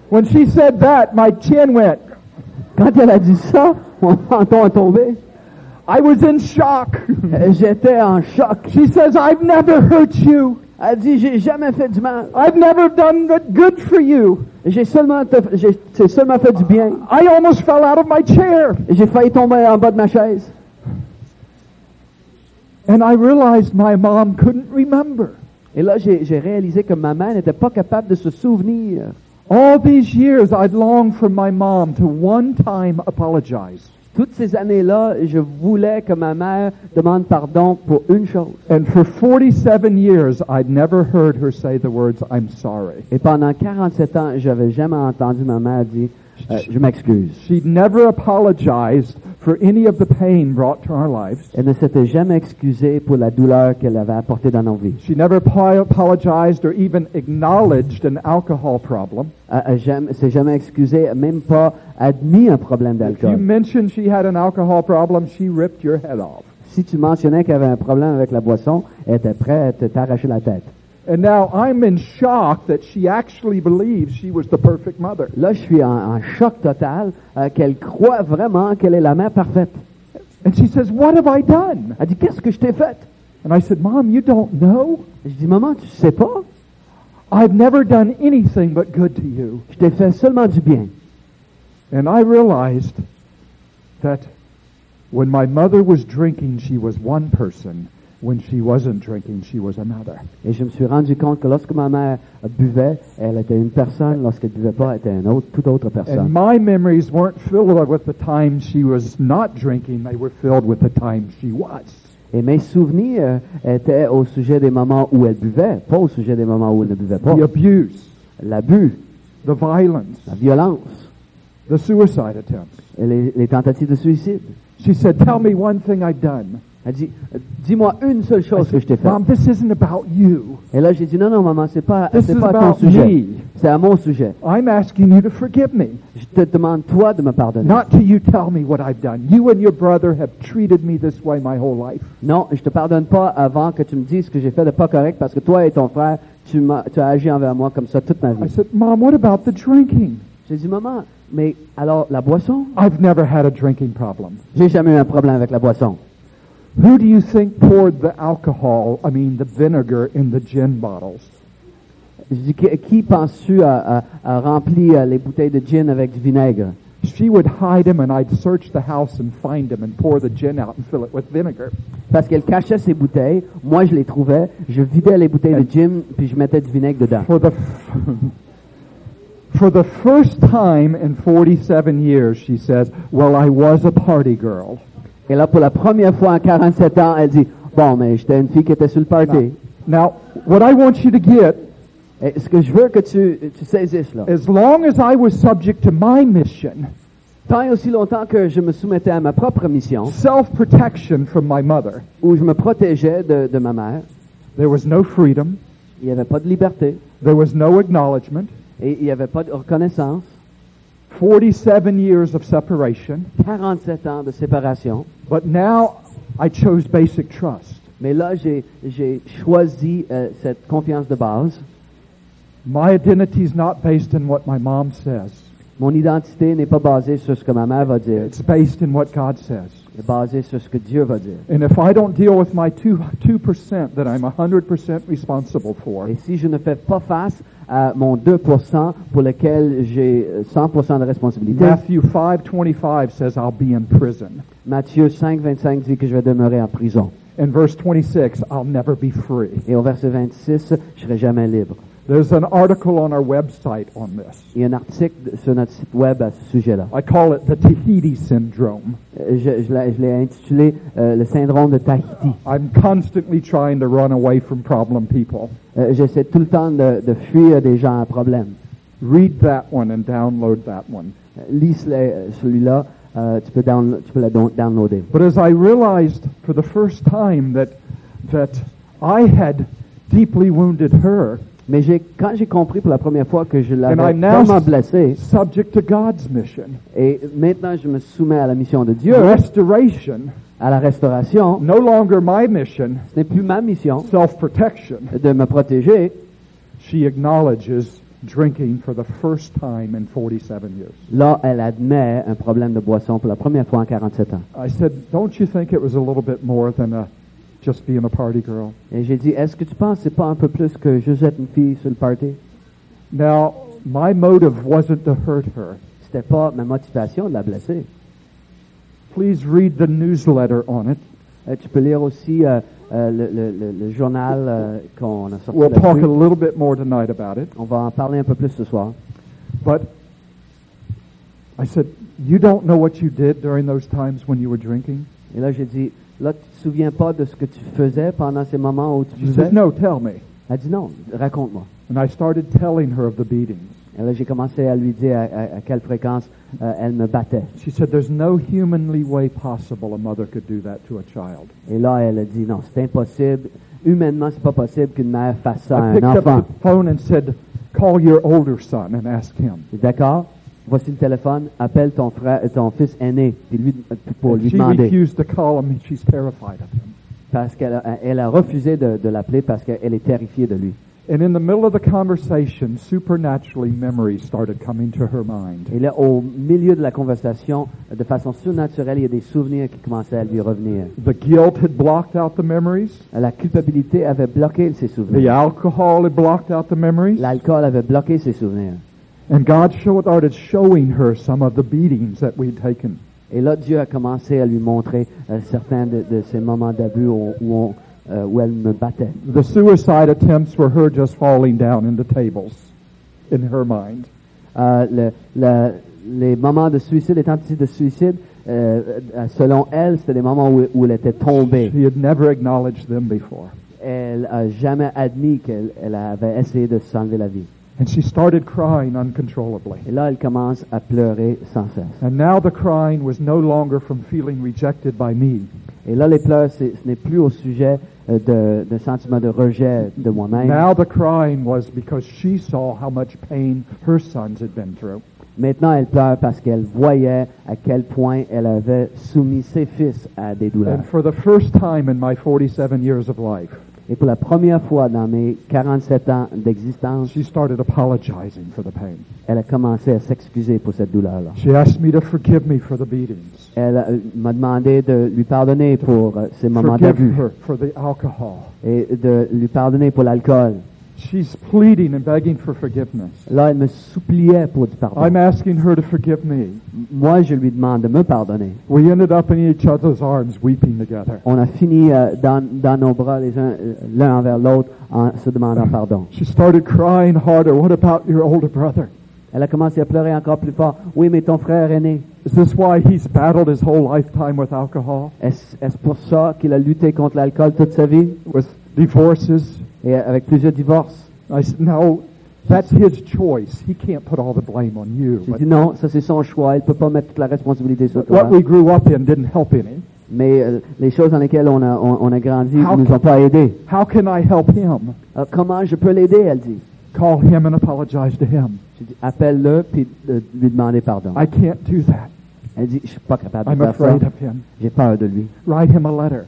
When she said that, my chin went. Quand elle a dit ça, mon menton est tombé. I was in shock. J'étais en choc. She says, I've never hurt you. Elle dit, j'ai jamais fait du mal. I've never done good for you. J'ai seulement, j'ai seulement fait du bien. I almost fell out of my chair. J'ai failli tomber en bas de ma chaise. And I realized my mom couldn't remember. Et là, j'ai j'ai réalisé que ma mère n'était pas capable de se souvenir. All these years, I'd longed for my mom to one time apologize. Toutes ces années-là, je voulais que ma mère demande pardon pour une chose. And for 47 years, I'd never heard her say the words, I'm sorry. Et pendant 47 ans, j'avais jamais entendu ma mère dire, euh, je m'excuse. She'd never apologized for any of the pain brought to our lives. Elle ne s'était jamais excusée pour la douleur qu'elle avait apportée dans nos vies. She never apo- apologized or even acknowledged an alcohol problem. Elle jamais- s'est jamais excusée, même pas admis un problème If you d'alcool. mentioned she had an alcohol problem, she ripped your head off. Si tu mentionnais qu'elle avait un problème avec la boisson, elle était prête à t'arracher la tête. And now I'm in shock that she actually believes she was the perfect mother. Là, je suis en, en choc total euh, qu'elle croit vraiment qu'elle est la mère parfaite. And she says, What have I done? Elle dit, qu'est-ce que je t'ai fait? And I said, Mom, you don't know? Je dis, maman, tu sais pas? I've never done anything but good to you. Je t'ai fait seulement du bien. And I realized that when my mother was drinking, she was one person. When she wasn't drinking, she was another. Et je me suis rendu compte que lorsque ma mère buvait, elle était une personne. Lorsqu'elle buvait pas, elle était une autre, toute autre And personne. my memories weren't filled with the time she was not drinking, they were filled with the time she was. Et mes souvenirs étaient au sujet des moments où elle buvait, pas au sujet des moments où elle ne buvait pas. The abuse, L'abus, the violence, la violence, the suicide attempts. et les, les tentatives de suicide. She said, Tell me one thing I've done. Elle dit, dis-moi une seule chose que je t'ai faite. Mom, this isn't about you. Et là, j'ai dit, non, non, maman, c'est pas, This c'est is pas à ton about sujet. me. C'est à mon sujet. I'm asking you to forgive me. Je te demande, toi, de me pardonner. Not till you tell me what I've done. You and your brother have treated me this way my whole life. Non, je te pardonne pas avant que tu me dises que j'ai fait de pas correct parce que toi et ton frère, tu, m'as- tu as agi envers moi comme ça toute ma I vie. said, Mom, what about the drinking? J'ai dit, maman, mais alors, la boisson? I've never had a drinking problem. J'ai jamais eu un problème avec la boisson. Who do you think poured the alcohol, I mean the vinegar, in the gin bottles? Qui, penses-tu a, a- a rempli euh, les bouteilles de gin avec du vinaigre? She would hide him, and I'd search the house and find him and pour the gin out and fill it with vinegar. Parce qu'elle cachait ses bouteilles. Moi, je les trouvais. Je vidais les bouteilles de gin, puis je mettais du vinaigre dedans. For the, for the first time in 47 years, she says, Well, I was a party girl. Et là, pour la première fois en 47 ans, elle dit, bon, mais j'étais une fille qui était sur le party. Now, what I want you to get, Et ce que je veux que tu, tu saisisses, là, as long as I was subject to my mission, tant et aussi longtemps que je me soumettais à ma propre mission, self protection from my mother, où je me protégeais de, de ma mère, there was no freedom, Il n'y avait pas de liberté There was no acknowledgement. et il n'y avait pas de reconnaissance. 47 years of separation. 47 ans de séparation. But now I chose basic trust. Mais là, j'ai choisi euh, cette confiance de base. My identity is not based on what my mom says. Mon identité n'est pas basée sur ce que ma mère va dire, It's based in what God says. elle est basée sur ce que Dieu va dire. And if I don't deal with my 2, 2% that I'm 100% responsible for, Et si je ne fais pas face à mon 2% pour lequel j'ai euh, 100% de responsabilité, Matthew 5:25 says I'll be in prison. Matthieu 5, 25 dit que je vais demeurer en prison. In verse 26, I'll never be free. Et au verset 26, je serai jamais libre. There's an article on our website on this. Il y a un article sur notre site web à ce sujet-là. I call it the Tahiti syndrome. Euh, Je, je l'ai je l'ai intitulé euh, le syndrome de Tahiti. I'm constantly trying to run away from problem people. Euh, J'essaie tout le temps de, de fuir des gens à problème. Read that one and download that one. Euh, Lis le- euh, celui-là, euh, tu peux, down- tu peux le don- downloader. But as I realized for the first time that that I had deeply wounded her, Mais j'ai, quand j'ai compris pour la première fois que je l'avais And I'm now vraiment s- blessé, subject to God's mission, et maintenant je me soumets à la mission de Dieu, restoration, à la restauration, no longer my mission, ce n'est plus ma mission self-protection. de me protéger. She acknowledges drinking for the first time in 47 years. Là, elle admet un problème de boisson pour la première fois en 47 ans. I said, "Don't you think it was a little bit more than a, just being a party girl?" Et j'ai dit, est-ce que tu penses que c'est pas un peu plus que juste être une fille sur le party? Now, my motive wasn't to hurt her. C'était pas ma motivation de la blesser. Please read the newsletter on it. Euh, tu peux lire aussi euh, euh, le, le- le- journal euh, qu'on a sorti We'll talk a little bit more tonight about it. On va en parler un peu plus ce soir. But I said, You don't know what you did during those times when you were drinking? Et là, j'ai dit, là, tu souviens pas de ce que tu faisais pendant ces moments où tu She buvais? said, No, tell me. Elle dit non, raconte-moi. And I started telling her of the beatings. Et là, j'ai commencé à lui dire à, à- à quelle fréquence euh, elle me battait. She said, There's no humanly way possible a mother could do that to a child. Et là, elle a dit non, c'est impossible. Humainement, c'est pas possible qu'une mère fasse ça à un picked up enfant. the phone and said, Call your older son and ask him. D'accord, voici le téléphone, appelle ton frère, euh, ton fils aîné, puis lui, euh, pour lui demander. Parce qu'elle a, elle a refusé de, de l'appeler parce qu'elle est terrifiée de lui. And in the middle of the conversation, supernaturally memories started coming to her mind. Et là, au milieu de la conversation, de façon surnaturelle, il y a des souvenirs qui commençaient à lui revenir. The guilt had blocked out the memories. La culpabilité avait bloqué ses The souvenirs. alcohol had blocked out the memories. L'alcool avait bloqué ses souvenirs. And God showed, started showing her some of the beatings that we'd taken. Et là, Dieu a commencé à lui montrer euh, certains de, de ces moments d'abus où, où, on- euh, où elle me battait. The suicide attempts were her just falling down into tables in her mind. Euh, le- le- les moments de suicide, les tentatives de suicide, euh, euh, selon elle, c'était des moments où, où elle était tombée. She had never acknowledged them before. Elle a jamais admis qu'elle elle avait essayé de s'enlever la vie. And she started crying uncontrollably. Et là, elle commence à pleurer sans cesse. And now the crying was no longer from feeling rejected by me. Et là, les pleurs, ce n'est plus au sujet euh, de, de sentiment de rejet de moi-même. Now the crying was because she saw how much pain her sons had been through. Maintenant, elle pleure parce qu'elle voyait à quel point elle avait soumis ses fils à des douleurs. And for the first time in my 47 years of life, Et pour la première fois dans mes 47 ans d'existence, she started apologizing for the pain. elle a commencé à s'excuser pour cette douleur-là. She asked me to forgive me for the beatings, Elle euh, m'a demandé de lui pardonner pour euh, ces moments d'abus her for the alcohol. et de lui pardonner pour l'alcool. She's pleading and begging for forgiveness. Là, elle me suppliait pour du pardon. I'm asking her to forgive me. Moi, je lui demande de me pardonner. We ended up in each other's arms weeping together. On a fini euh, dans, dans nos bras les uns euh, l'un envers l'autre en se demandant pardon. She started crying harder. What about your older brother? Elle a commencé à pleurer encore plus fort. Oui, mais ton frère aîné, Is this why he's battled his whole lifetime with alcohol? est-ce est-ce pour ça qu'il a lutté contre l'alcool toute sa vie? With divorces? Et avec plusieurs divorces? I said, no, that's his choice. He can't put all the blame on you. J'ai But dit non, ça c'est son choix. Il peut pas mettre toute la responsabilité sur toi. what we grew up in didn't help any. Mais euh, les choses dans lesquelles on a, on, on a grandi How ne nous ont pas aidés. How can I help him? Euh, comment je peux l'aider, elle dit. Call him and apologize to him. Appelle-le puis euh, lui demander pardon. I can't do that. Elle dit, je suis pas capable de I'm faire ça. J'ai peur de lui. Write him a letter.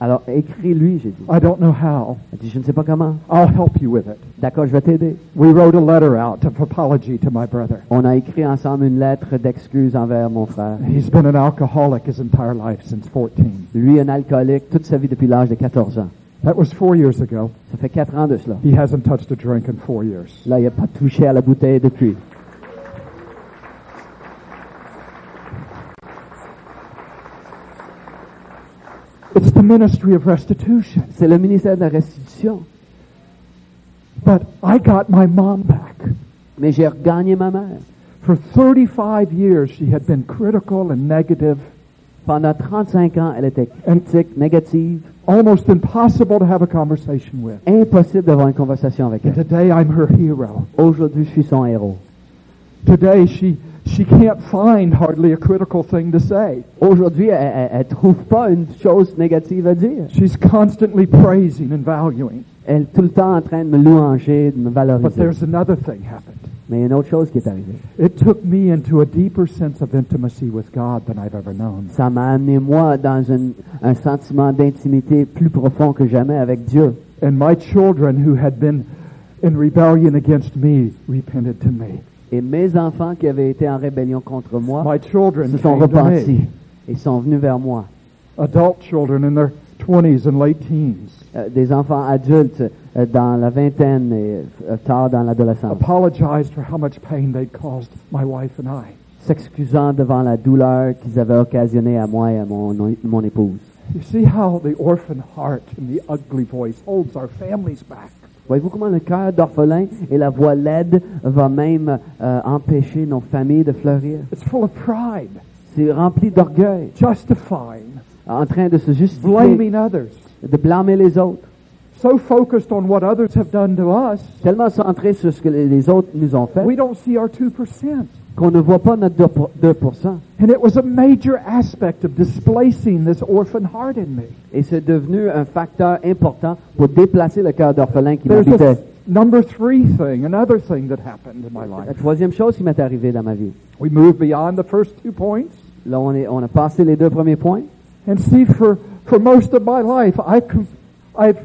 Alors, écris-lui, j'ai dit. I don't know how. Elle dit, je ne sais pas comment. I'll help you with it. D'accord, je vais t'aider. We wrote a letter out of apology to my brother. On a écrit ensemble une lettre d'excuse envers mon frère. He's been an alcoholic his entire life since 14. Lui, un alcoolique, toute sa vie depuis l'âge de 14 ans. That was four years ago. Ça fait quatre ans de cela. He hasn't touched a drink in four years. Là, il n'a pas touché à la bouteille depuis. It's the ministry of restitution. C'est le ministère de la restitution. But I got my mom back. Mais j'ai regagné ma mère. For 35 years, she had been critical and negative, Pendant 35 ans, elle était critique, négative, almost impossible to have a conversation with. impossible d'avoir une conversation avec And elle. today, I'm her hero. Aujourd'hui, je suis son héros. Today, she, she can't find hardly a critical thing to say. Aujourd'hui, elle, elle, trouve pas une chose négative à dire. She's constantly praising and valuing. Elle est tout le temps en train de me louanger, de me valoriser. But there's another thing happened. Mais il y a une autre chose qui est arrivée. It took me into a deeper sense of intimacy with God than I've ever known. Ça m'a amené, moi, dans un, un sentiment d'intimité plus profond que jamais avec Dieu. And my children who had been in rebellion against me repented to me. Et mes enfants qui avaient été en rébellion contre moi My children se sont came to repentis et sont venus vers moi. Adult children in their 20s and late teens Euh, des enfants adultes euh, dans la vingtaine et euh, tard dans l'adolescence, apologized for how much pain they'd caused my wife and I. s'excusant devant la douleur qu'ils avaient occasionnée à moi et à mon, mon épouse. You see how the orphan heart and the ugly voice holds our families back. Voyez-vous comment le cœur d'orphelin et la voix laide va même euh, empêcher nos familles de fleurir? It's full of pride, C'est rempli d'orgueil, justifying, en train de se justifier, blaming others, de blâmer les autres, so focused on what others have done to us, tellement centré sur ce que les les autres nous ont fait. We don't see our 2%. Qu'on ne voit pas notre 2%. pour- 2%. And it was a major aspect of displacing this orphan heart in me. Et c'est devenu un facteur important pour déplacer le cœur d'orphelin qui m'habitait. number three thing, another thing that happened in my La life. troisième chose qui m'est arrivée dans ma vie. We moved beyond the first two points. Là, on, est, on a passé les deux premiers points. And see, for, for most of my life, I I've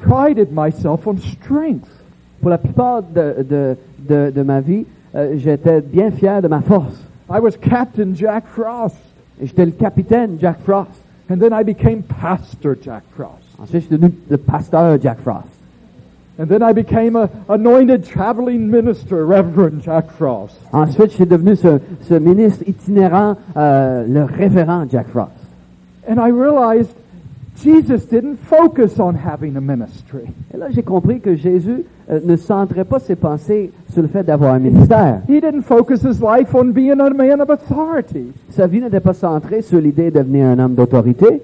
prided myself on strength. Pour la plupart de, de, de, de ma vie, euh, j'étais bien fier de ma force. I was Captain Jack Frost. Et J'étais le capitaine Jack Frost. And then I became Pastor Jack Frost. Ensuite, je suis devenu le pasteur Jack Frost. And then I became a anointed traveling minister, Reverend Jack Frost. Ensuite, je suis devenu ce, ce ministre itinérant, euh, le révérend Jack Frost. And I realized Jesus didn't focus on having a ministry. Et là, j'ai compris que Jésus euh, ne centrait pas ses pensées sur le fait d'avoir un ministère. He didn't focus his life on being a man of authority. Sa vie n'était pas centrée sur l'idée de devenir un homme d'autorité,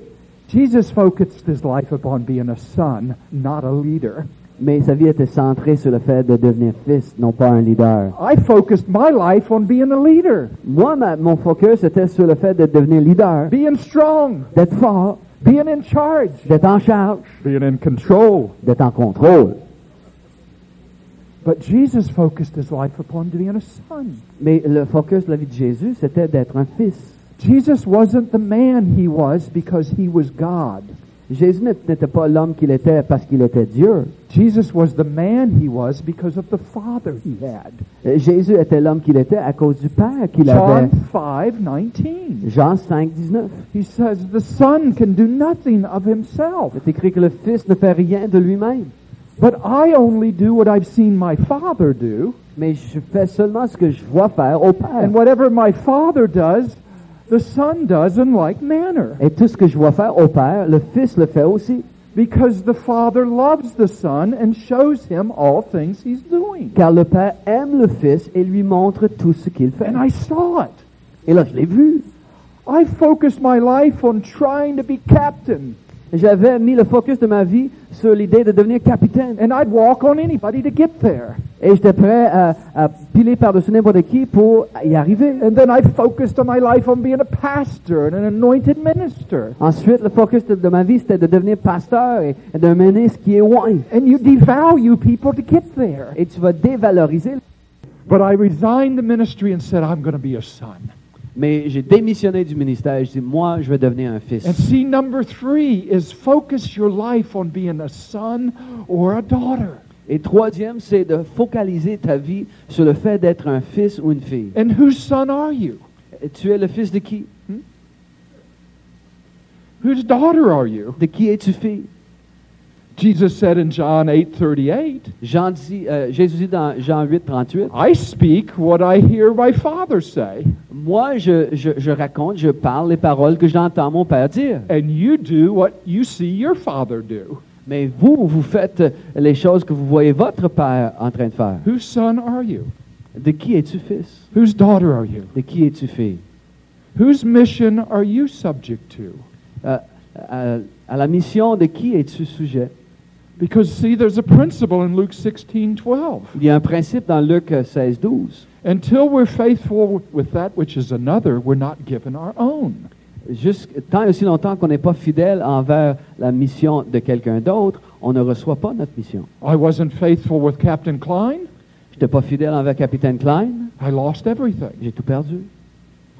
Jesus focused his life upon being a son, not a leader. mais sa vie était centrée sur le fait de devenir fils, non pas un leader. I focused my life on being a leader, Moi, ma- mon focus était sur le fait de devenir leader, being strong, d'être fort, being in charge, d'être en charge, being in control. d'être en contrôle. But Jesus focused his life upon being a son. Mais le focus de la vie de Jésus, c'était d'être un fils. Jesus wasn't the man he was because he was God. Jésus n'était pas l'homme qu'il était parce qu'il était Dieu. Jesus was the man he was because of the Father he had. Euh, Jésus était l'homme qu'il était à cause du Père qu'il avait. John 5, 19. Jean 5, 19. He says, The Son can do nothing of himself, C'est écrit que le Fils ne fait rien de lui-même. but I only do what I've seen my Father do, Mais je fais seulement ce que je vois faire au Père. and whatever my Father does, the Son does in like manner. Et tout ce que je vois faire au Père, le Fils le fait aussi. Because the Father loves the Son and shows him all things he's doing. Car le Père aime le Fils et lui montre tout ce qu'il fait. And I saw it. Et là, je l'ai vu. I focused my life on trying to be captain. J'avais mis le focus de ma vie sur l'idée de devenir capitaine. And I'd walk on anybody to get there. Et j'étais prêt à, à piler par-dessus n'importe qui pour y arriver. And then I focused on my life on being a pastor and an anointed minister. Ensuite, le focus de, de ma vie, c'était de devenir pasteur et, et de mener ce qui est loin. And you devalue people to get there. Et tu vas dévaloriser. But I resigned the ministry and said, I'm going to be a son. Mais j'ai démissionné du ministère. Je dis, moi, je vais devenir un fils. And see, number three is focus your life on being a son or a daughter. Et troisième, c'est de focaliser ta vie sur le fait d'être un fils ou une fille. And whose son are you? Et tu es le fils de qui? Whose daughter are you? De qui es-tu fille? Jesus said in John 8:38, Jean dit, euh, Jésus dit dans Jean 8, 38, I speak what I hear my Father say, Moi, je, je, je raconte, je parle les paroles que j'entends mon Père dire. and you do what you see your Father do. Mais vous, vous faites les choses que vous voyez votre Père en train de faire. Whose son are you? De qui es-tu fils? Whose daughter are you? De qui es-tu fille? Whose mission are you subject to? Euh, à, à la mission de qui es-tu sujet? Because see, there's a principle in Luke 16:12. Il y a un principe dans Luc euh, 16, 12. Until we're faithful with that which is another, we're not given our own. Juste tant et aussi longtemps qu'on n'est pas fidèle envers la mission de quelqu'un d'autre, on ne reçoit pas notre mission. I wasn't faithful with Captain Klein. Je n'étais pas fidèle envers Capitaine Klein, I lost everything. j'ai tout perdu.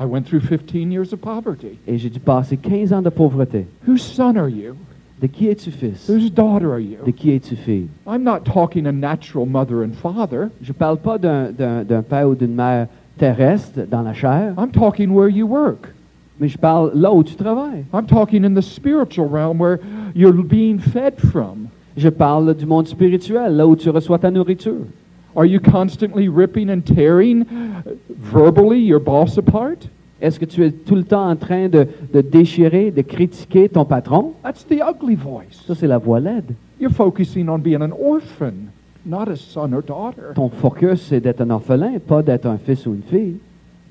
I went through 15 years of poverty. Et j'ai dû passer 15 ans de pauvreté. Whose son are you? De qui es-tu fils? Whose daughter are De you? qui es-tu fille? I'm not talking a natural mother and father. Je parle pas d'un- d'un d'un père ou d'une mère terrestre dans la chair, I'm talking where you work. mais je parle là où tu travailles. I'm talking in the spiritual realm where you're being fed from. Je parle du monde spirituel, là où tu reçois ta nourriture. Are you constantly ripping and tearing verbally your boss apart? Est-ce que tu es tout le temps en train de, de déchirer, de critiquer ton patron? That's the ugly voice. Ça, c'est la voix laide. You're focusing on being an orphan, not a son or daughter. Ton focus, c'est d'être un orphelin, pas d'être un fils ou une fille.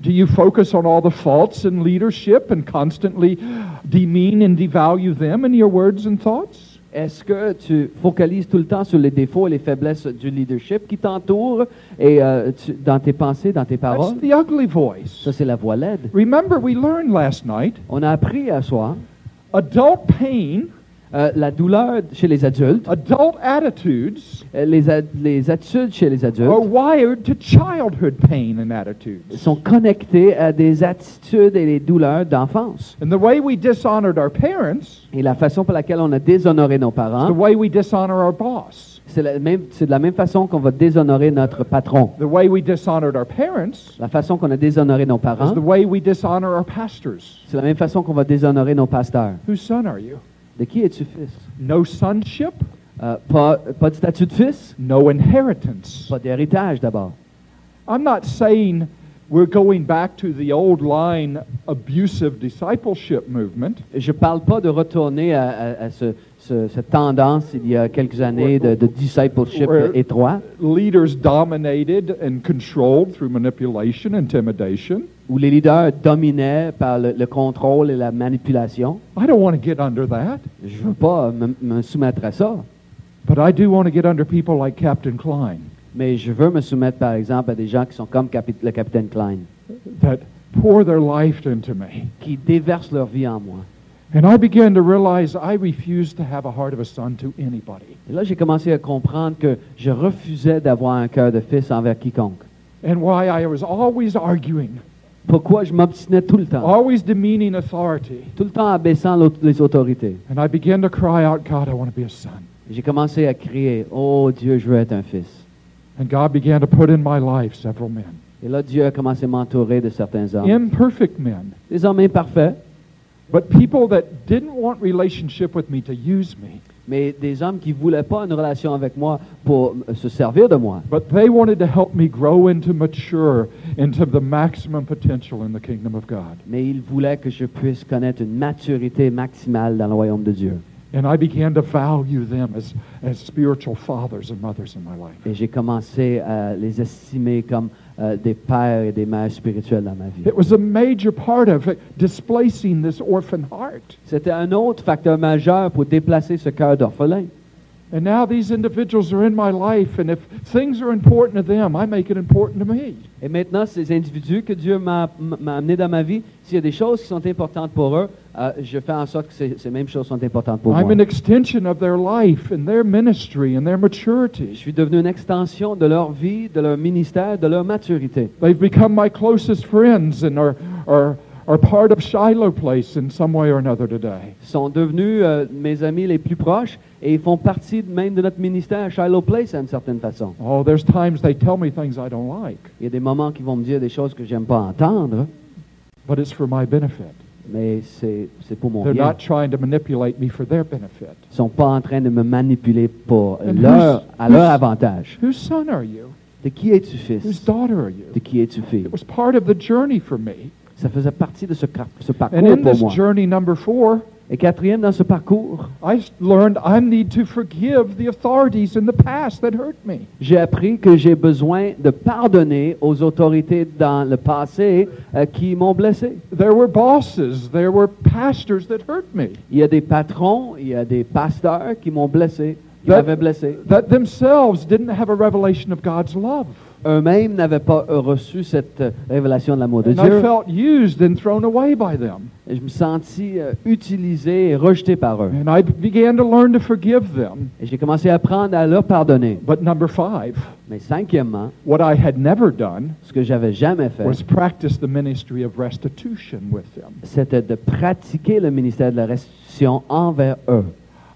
Do you focus on all the faults in leadership and constantly demean and devalue them in your words and thoughts? Est-ce que tu focalises tout le temps sur les défauts et les faiblesses du leadership qui t'entoure et euh, tu- dans tes pensées, dans tes That's paroles? the ugly voice. Ça, c'est la voix laide. Remember, we learned last night On a appris à soi adult pain, euh, la douleur chez les adultes, adult attitudes euh, les, ad- les attitudes chez les are adultes wired to childhood pain and attitudes. sont connectées à des attitudes et des douleurs d'enfance. And the way we dishonored our parents, Et la façon par laquelle on a déshonoré nos the parents, way we dishonor our boss, c'est de la même façon qu'on va déshonorer notre patron. the way we dishonored our parents La façon qu'on a déshonoré nos is parents, the way we dishonor our pastors. c'est la même façon qu'on va déshonorer nos pasteurs. Whose son are you? De qui es-tu fils? No sonship, Euh, pas, pas de statut de fils, no inheritance. pas d'héritage d'abord. I'm not saying we're going back to the old line abusive discipleship movement. Je parle pas de retourner à, à- à ce- ce- cette tendance il y a quelques années de, de discipleship étroit, Leaders dominated and controlled through manipulation, intimidation. où les leaders dominaient par le, le contrôle et la manipulation. I don't want to get under that, Je veux pas me, me soumettre à ça, but I do want to get under people like Captain Klein mais je veux me soumettre par exemple à des gens qui sont comme capi- le capitaine Klein, that pour their life into me. qui déversent leur vie en moi. And I began to realize I refused to have a heart of a son to anybody. Et là, j'ai commencé à comprendre que je refusais d'avoir un cœur de fils envers quiconque. And why I was always arguing, Pourquoi je m'obstinais tout le temps, always demeaning authority. tout le temps abaissant l'aut- les autorités. And I began to cry out, God, I want to be a son. Et J'ai commencé à crier, oh Dieu, je veux être un fils. And God began to put in my life several men, Et là, Dieu a commencé à m'entourer de certains hommes. imperfect men, Des hommes imparfaits, but people that didn't want relationship with me to use me, mais des hommes qui ne voulaient pas une relation avec moi pour se servir de moi. but they wanted to help me grow into mature into the maximum potential in the kingdom of God. Mais ils voulaient que je puisse connaître une maturité maximale dans le royaume de Dieu. And I began to value them as, as spiritual fathers and mothers in my life. Et j'ai commencé à les estimer comme euh, des pères et des mères spirituels dans ma vie. It was a major part of displacing this orphan heart. C'était un autre facteur majeur pour déplacer ce cœur d'orphelin. And now these individuals are in my life, and if things are important to them, I make it important to me. Et maintenant, ces individus que Dieu m'a amenés dans ma vie, s'il y a des choses qui sont importantes pour eux, euh, je fais en sorte que ces, ces mêmes choses sont importantes pour I'm moi. an extension of their life and their ministry and their Je maturity. suis devenu une extension de leur vie, de leur ministère, de leur maturité. They've become my closest friends and are, are, are part of Shiloh Place in some way or another today. Sont devenus euh, mes amis les plus proches et ils font partie même de notre ministère à Shiloh Place à une certaine façon. Oh, there's times they tell me things I don't like, Il y a des moments qui vont me dire des choses que j'aime pas entendre, but it's for my benefit. mais c'est c'est pour mon They're bien. not trying to manipulate me for their benefit. Ils sont pas en train de me manipuler pour And leur, who's- à leur who's- avantage. Whose son are you? De qui es-tu Whose fils? daughter are you? De qui es-tu fille? It was part of the journey for me. Ça faisait partie de ce, car- ce And in pour this moi. journey number four, Et quatrième, dans ce parcours, I learned I need to forgive the authorities in the past that hurt me. j'ai appris que j'ai besoin de pardonner aux autorités dans le passé euh, qui m'ont blessé. There were bosses, there were pastors that hurt me, Il y a des patrons, il y a des pasteurs qui m'ont blessé, qui That- m'avaient blessé. that themselves didn't have a revelation of God's love. Eux-mêmes n'avaient pas reçu cette euh, révélation de l'amour de Dieu. felt used and thrown away by them. Et je me sentis euh, utilisé et rejeté par eux. And I began to learn to forgive them. Et j'ai commencé à apprendre à leur pardonner. But number five, Mais cinquièmement, what I had never done ce que j'avais jamais fait, was practice the ministry of restitution with them. c'était de pratiquer le ministère de la restitution envers eux.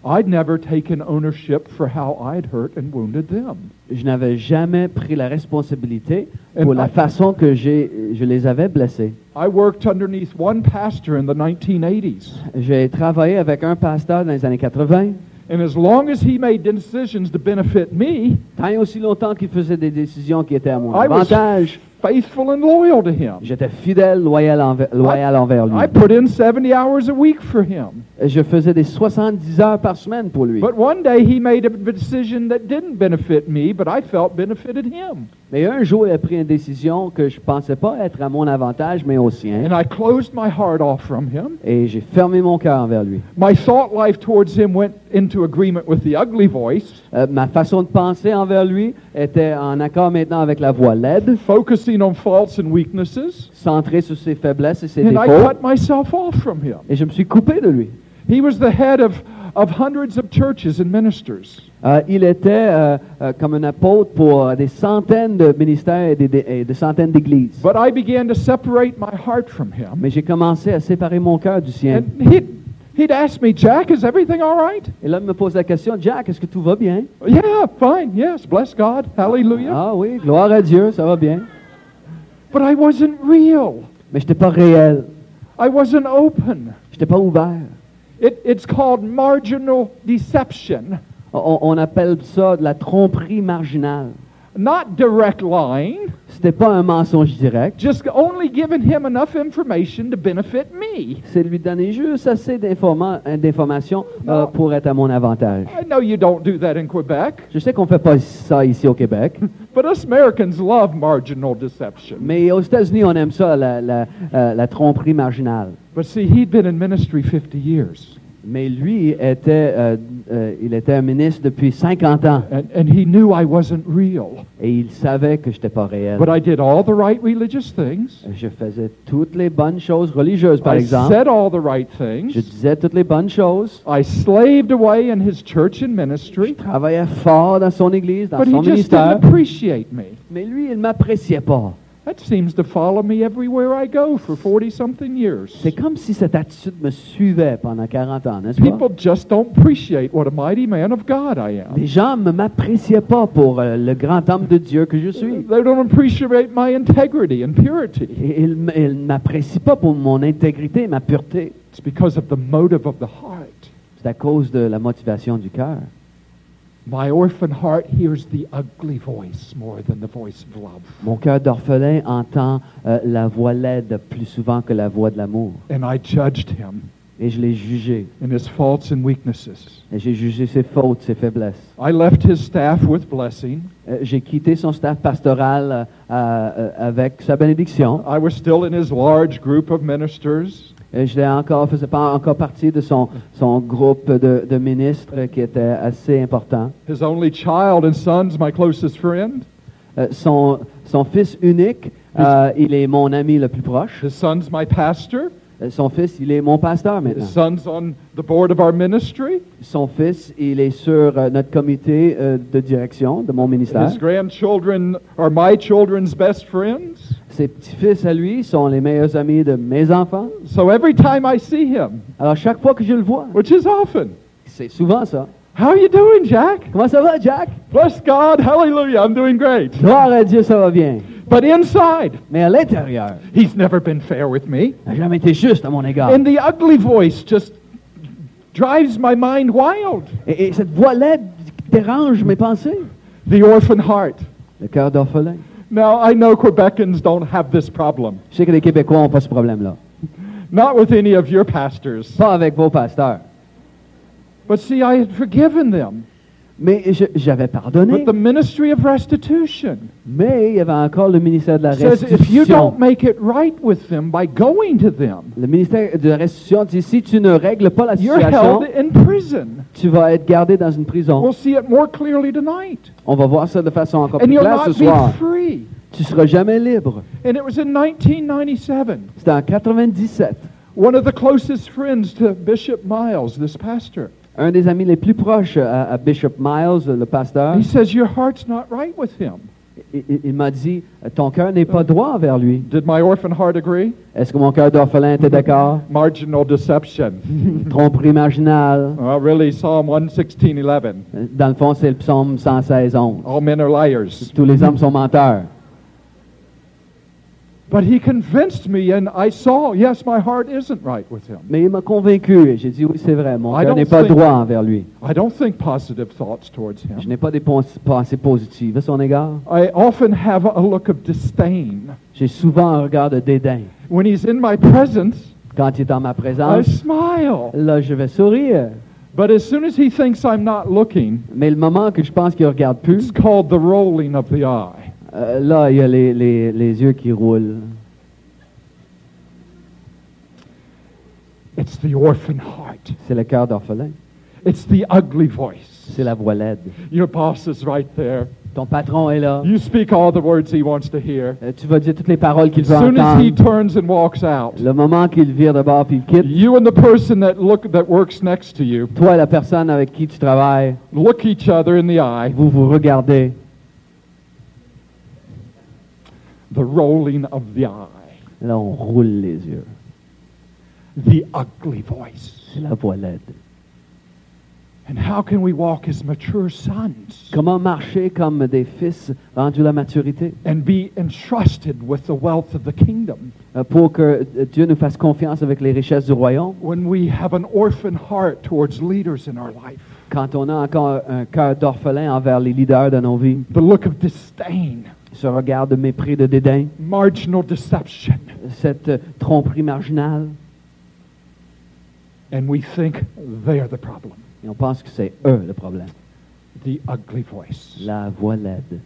I'd never taken ownership for how I'd hurt and wounded them. Je n'avais jamais pris la responsabilité pour And la I- façon que j'ai, je les avais blessés. I worked underneath one pastor in the 1980s. J'ai travaillé avec un pasteur dans les années 80. And as long as he made decisions to benefit me, Tant et aussi longtemps qu'il faisait des décisions qui étaient à mon I was avantage, faithful and loyal to him. j'étais fidèle, loyal, envers, loyal envers lui. I put in 70 hours a week for him. Je faisais des 70 heures par semaine pour lui. But one day he made a decision that didn't benefit me, but I felt benefited him. Mais un jour, il a pris une décision que je pensais pas être à mon avantage, mais au sien. And I closed my heart off from him. Et j'ai fermé mon cœur envers lui. My thought life towards him went into agreement with the ugly voice, Euh, ma façon de penser envers lui était en accord maintenant avec la voix laide, focusing on faults and weaknesses. centrée sur ses faiblesses et ses And I cut myself off from him. Et je me suis coupé de lui. He was the head of, of hundreds of churches and ministers. Euh, il était euh, euh, comme un apôtre pour des centaines de ministères et des, des- et de centaines d'églises. But I began to separate my heart from him. Mais j'ai commencé à séparer mon cœur du sien. And he'd, he'd ask me, Jack, is everything all right? Et là, il me pose la question, Jack, est-ce que tout va bien? Yeah, fine, yes, bless God, hallelujah. Ah oui, gloire à Dieu, ça va bien. But I wasn't real. Mais je n'étais pas réel. I wasn't open. Je n'étais pas ouvert. It, it's called marginal deception, On, on appelle ça de la tromperie marginale. Not direct lying, C'était pas un mensonge direct. just only giving him enough information to benefit me. C'est lui donner juste assez d'informa- d'informations euh, pour être à mon avantage. I know you don't do that in Quebec, Je sais qu'on fait pas ça ici au Québec, <laughs> but us Americans love marginal deception. mais aux États-Unis, on aime ça, la, la, euh, la tromperie marginale. But see, he'd been in ministry 50 years, Mais lui était, euh, euh, il était un ministre depuis 50 ans and, and he knew I wasn't real. et il savait que je n'étais pas réel. But I did all the right religious things. Je faisais toutes les bonnes choses religieuses, par I exemple. said all the right Je disais toutes les bonnes choses. I slaved away in his church and Je travaillais fort dans son église, dans But son he just ministère. didn't appreciate me. Mais lui, il m'appréciait pas. That seems to follow me everywhere I go for 40 something years. C'est comme si cette attitude me suivait pendant 40 ans, n'est-ce pas? People just don't appreciate what a mighty man of God I am. Les gens ne m'appréciaient pas pour euh, le grand homme de Dieu que je suis. They don't appreciate my integrity and purity. Et ils ne m'apprécient pas pour mon intégrité et ma pureté. It's because of the motive of the heart. C'est à cause de la motivation du cœur. My orphan heart hears the ugly voice more than the voice of love. Mon cœur d'orphelin entend euh, la voix laide plus souvent que la voix de l'amour. And I judged him. Et je l'ai jugé. in his faults and weaknesses. Et j'ai jugé ses fautes, ses faiblesses. I left his staff with blessing. Euh, j'ai quitté son staff pastoral euh, euh, avec sa bénédiction. I was still in his large group of ministers. Je l'ai encore, faisais pas encore partie de son, son groupe de, de ministres qui était assez important. His only child and son's my closest friend. Euh, son, son fils unique, euh, il est mon ami le plus proche. His son's my pastor. Euh, Son fils, il est mon pasteur His maintenant. son's on the board of our ministry. Son fils, il est sur euh, notre comité euh, de direction de mon ministère. His grandchildren are my children's best friends. Ses petits-fils à lui sont les meilleurs amis de mes enfants. So every time I see him, Alors chaque fois que je le vois, which is often, c'est souvent ça. How are you doing, Jack? Comment ça va, Jack? Bless God, hallelujah, I'm doing great. Gloire à Dieu, ça va bien. But inside, Mais à l'intérieur, he's never been fair with me. il n'a jamais été juste à mon égard. And the ugly voice just drives my mind wild. Et, et cette voix laide dérange mes pensées. The orphan heart. Le cœur d'orphelin. Now, I know Quebecans don't have this problem. Je sais que les Québécois n'ont pas ce problème-là. Not with any of your pastors. Pas avec vos pasteurs. But see, I had forgiven them. Mais j'avais pardonné. But the ministry of restitution Mais il y avait encore le ministère de la says if you restitution. don't make it right with them by going to them, Le ministère de la restitution dit si tu ne règles pas la you're situation, held in prison. tu vas être gardé dans une prison. We'll see it more clearly tonight. On va voir ça de façon encore And plus you'll claire ce not be soir. free. Tu seras jamais libre. And it was in 1997. C'était en 97. One of the closest friends to Bishop Miles, this pastor, Un des amis les plus proches à, à Bishop Miles, le pasteur, he says, Your heart's not right with him. il, il- il m'a dit ton cœur n'est pas droit envers lui. Did my orphan heart agree? Est-ce que mon cœur d'orphelin était d'accord? <laughs> Marginal deception. <laughs> Tromperie marginale. Well, really, Psalm 116, 11. Dans le fond, c'est le psaume 116, 11. All men are liars. Tous les hommes sont menteurs. But he convinced me, and I saw, yes, my heart isn't right with him. Mais il m'a convaincu et j'ai dit oui, c'est vrai, mon I cœur don't n'est pas think- droit envers lui. I don't think positive thoughts towards Je him. n'ai pas des pons- pensées positives à son égard. I often have a look of disdain. J'ai souvent un regard de dédain. When he's in my presence, Quand il est en ma I présence, smile. là, je vais sourire. But as soon as he thinks I'm not looking, Mais le moment que je pense qu'il regarde plus, it's called the rolling of the eye. Euh, là, il y a les, les- les yeux qui roulent. It's the orphan heart. C'est le cœur d'orphelin. It's the ugly voice. C'est la voix laide. Your boss is right there. Ton patron est là. You speak all the words he wants to hear. Euh, tu vas dire toutes les paroles qu'il As veut soon as he entendre. turns and walks out, Le moment qu'il vire de bord puis il quitte, you and the person that look that works next to you toi et la personne avec qui tu travailles, look each other in the eye. vous vous regardez. The rolling of the eye. Là, on roule les yeux. The ugly voice. C'est la voix laide. And how can we walk as mature sons Comment marcher comme des fils rendus à la maturité? and be entrusted with the wealth of the kingdom? Euh, pour que euh, Dieu nous fasse confiance avec les richesses du royaume? When we have an orphan heart towards leaders in our life? quand on a encore un cœur d'orphelin envers les leaders de nos vies, The look of disdain, ce regard de mépris, de dédain, marginal deception, cette euh, tromperie marginale, and we think they're the problem. et on pense que c'est eux le problème. The ugly voice. La voix laide.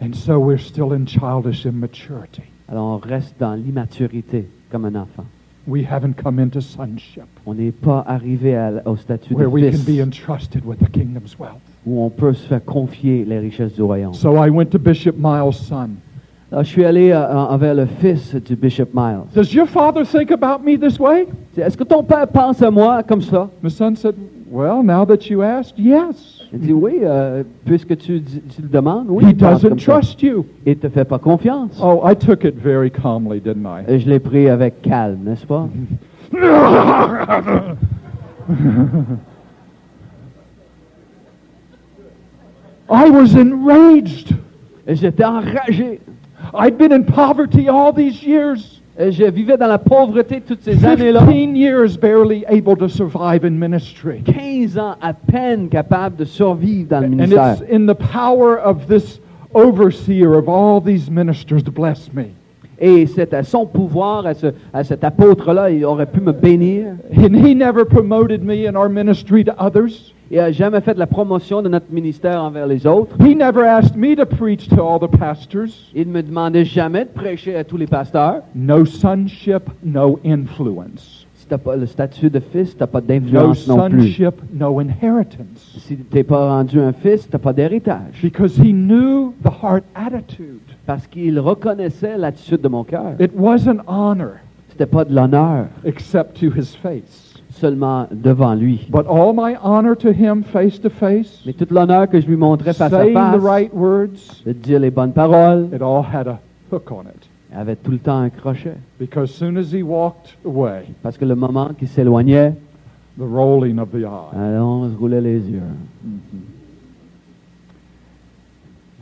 And so we're still in childish immaturity. Alors on reste dans l'immaturité comme un enfant. We haven't come into sonship On n'est pas arrivé à- au statut where de we can fils be entrusted with the kingdom's wealth. Où on peut se faire confier les richesses du royaume. So I went to Bishop Miles' son. Alors, je suis allé euh, envers le fils du Bishop Miles. Does your father think about me this way? Est-ce que ton père pense à moi comme ça? The son said, Well, now that you asked, yes. Il dit oui, euh, puisque tu, tu le demandes, oui. He doesn't ça. trust you. Il te fait pas confiance. Oh, I took it very calmly, didn't I? Et Je l'ai pris avec calme, n'est-ce pas? <laughs> I was enraged. Et J'étais enragé. I'd been in poverty all these years. Et Je vivais dans la pauvreté toutes ces années-là. 15 years barely able to survive in ministry. 15 ans à peine capable de survivre dans le ministère. And it's in the power of this overseer of all these ministers to bless me. Et c'est à son pouvoir, à, ce- à cet apôtre-là, il aurait pu me bénir. And he never promoted me in our ministry to others. Il n'a jamais fait la promotion de notre ministère envers les autres. He never asked me to preach to all the pastors. Il ne me demandait jamais de prêcher à tous les pasteurs. No sonship, no influence. Si tu n'as pas le statut de fils, tu n'as pas No d'influence non plus. sonship, no inheritance. Si tu n'es pas rendu un fils, tu n'as pas d'héritage. Because he knew the heart attitude. Parce qu'il reconnaissait l'attitude de mon cœur. It wasn't honor C'était pas de l'honneur except to his face. Seulement devant lui. But all my honor to him face to face, Mais toute l'honneur que je lui montrais face à saying the face, right words, de dire les bonnes paroles, it all had a hook on it. avait tout le temps un crochet. Because soon as he walked away, Parce que le moment qu'il s'éloignait, the rolling of the eye. alors on se roulait les yeux.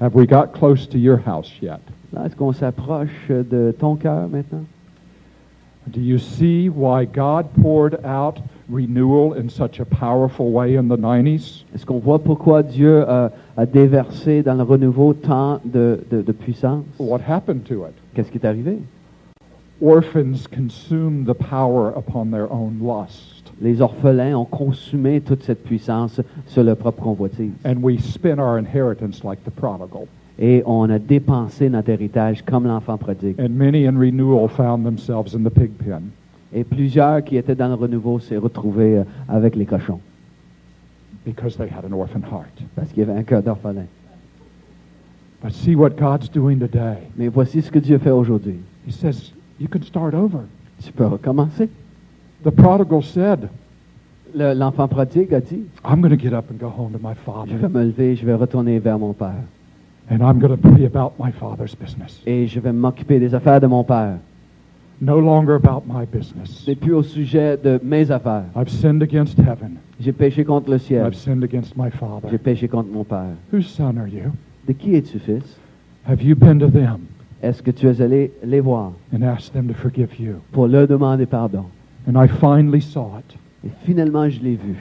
Have we got close to your house yet? Là, est-ce qu'on s'approche de ton cœur maintenant? Do you see why God poured out renewal in such a powerful way in the 90s? Est-ce qu'on voit pourquoi Dieu a, a déversé dans le renouveau tant de, de- de puissance? What happened to it? Qu'est-ce qui est arrivé? Orphans consumed the power upon their own lust. Les orphelins ont consumé toute cette puissance sur leur propre convoitise. And we spent our inheritance like the prodigal. Et on a dépensé notre héritage comme l'enfant prodigue. And many in renewal found themselves in the pig pen. Et plusieurs qui étaient dans le renouveau s'est retrouvés euh, avec les cochons. because they had an orphan heart. Parce qu'il y avait un cœur d'orphelin. But see what God's doing today. Mais voici ce que Dieu fait aujourd'hui. He says, You can start over. Tu peux recommencer. The prodigal said, Le- L'enfant prodigue a dit, I'm going to get up and go home to my je vais father, me lever, je vais retourner vers mon père. And I'm going to be about my father's business. Et je vais m'occuper des affaires de mon père. No longer about my business. C'est plus au sujet de mes affaires. I've sinned against heaven. J'ai péché contre le ciel. I've sinned against my J'ai father. péché contre mon père. Whose son are you? De qui es-tu, fils? Have you been to them? Est-ce que tu es allé les voir? And asked them to forgive you? pour leur demander pardon? And I finally saw it. Et finalement, je l'ai vu.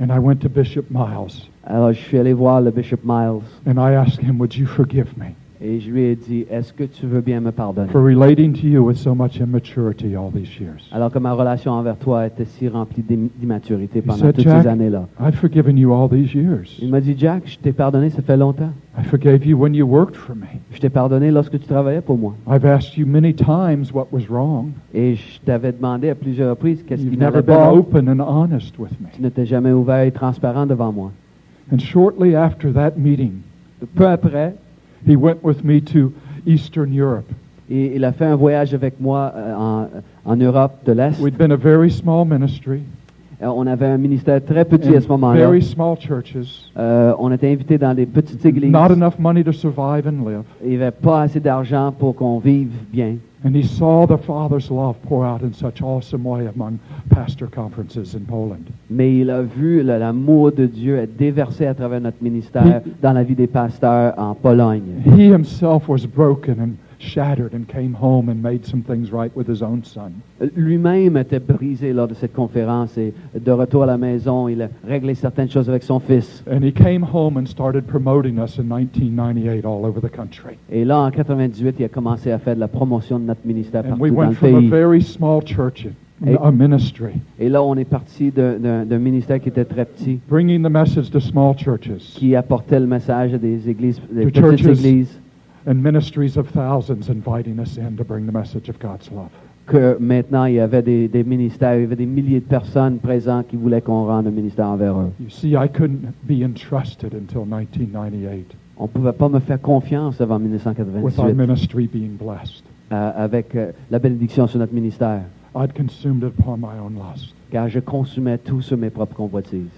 And I went to Bishop Miles Alors, je suis allé voir le Bishop Miles and I asked him, Would you forgive me? Et je lui ai dit, est-ce que tu veux bien me pardonner? for relating to you with so much immaturity all these years? Alors que ma relation envers toi était si remplie d'im- d'immaturité pendant said, toutes "Jack, ces années-là. I've forgiven you all these years. Il m'a dit, Jack, je t'ai pardonné, ça fait longtemps. I forgave you when you worked for me. Je t'ai pardonné lorsque tu travaillais pour moi. I've asked you many times what was wrong. Et je t'avais demandé à plusieurs reprises qu'est-ce qui You've n'allait never been pas. open and honest with Tu n'étais jamais ouvert et transparent devant moi. And shortly after that meeting, Peu après, he went with me to Eastern Europe. et il a fait un voyage avec moi euh, en, en Europe de l'Est. We'd been a very small ministry, Euh, On avait un ministère très petit à ce moment-là. very small churches, Euh, on était invités dans des petites églises. not enough money to survive and live. Il n'y avait pas assez d'argent pour qu'on vive bien. And he saw the Father's love pour out in such awesome way among pastor conferences in Poland. Mais il a vu l'amour de Dieu être déversé à travers notre ministère dans la vie des pasteurs en Pologne. He himself was broken and shattered and came home and made some things right with his own son. Lui-même était brisé lors de cette conférence et de retour à la maison, il a réglé certaines choses avec son fils. And he came home and started promoting us in 1998 all over the country. Et là, en 98, il a commencé à faire de la promotion de notre ministère And partout we dans went le from a pays. very small church, Et- a ministry, Et là, on est parti d'un- ministère qui était très petit, bringing the message to small churches qui apportait le message à des églises, des petites churches. églises, and ministries of thousands inviting us in to bring the message of God's love. que maintenant, il y avait des, des ministères, il y avait des milliers de personnes présentes qui voulaient qu'on rende un ministère envers eux. You see, I couldn't be entrusted until 1998 On ne pouvait pas me faire confiance avant with our 1998 ministry being blessed. euh, avec euh, la bénédiction sur notre ministère, I'd consumed it upon my own lust. car je consumais tout sur mes propres convoitises.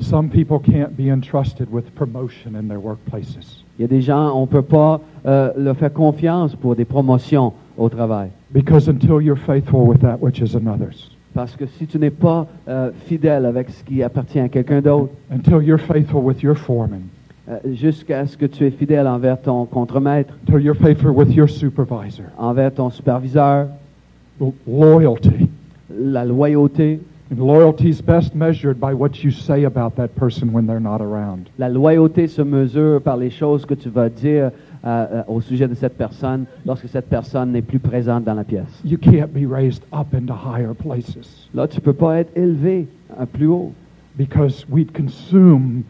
Some people can't be entrusted with promotion in their workplaces Il y a des gens, on ne peut pas euh, leur faire confiance pour des promotions au travail. because until you're faithful with that which is another's, Parce que si tu n'es pas euh, fidèle avec ce qui appartient à quelqu'un d'autre, until you're faithful with your foreman, euh, jusqu'à ce que tu es fidèle envers ton contremaître, until you're faithful with your supervisor, envers ton superviseur, lo- loyalty. la loyauté, And loyalty is best measured by what you say about that person when they're not around. la loyauté se mesure par les choses que tu vas dire euh, euh, au sujet de cette personne lorsque cette personne n'est plus présente dans la pièce. You can't be raised up into higher places Là, tu peux pas être élevé à plus haut because we'd consume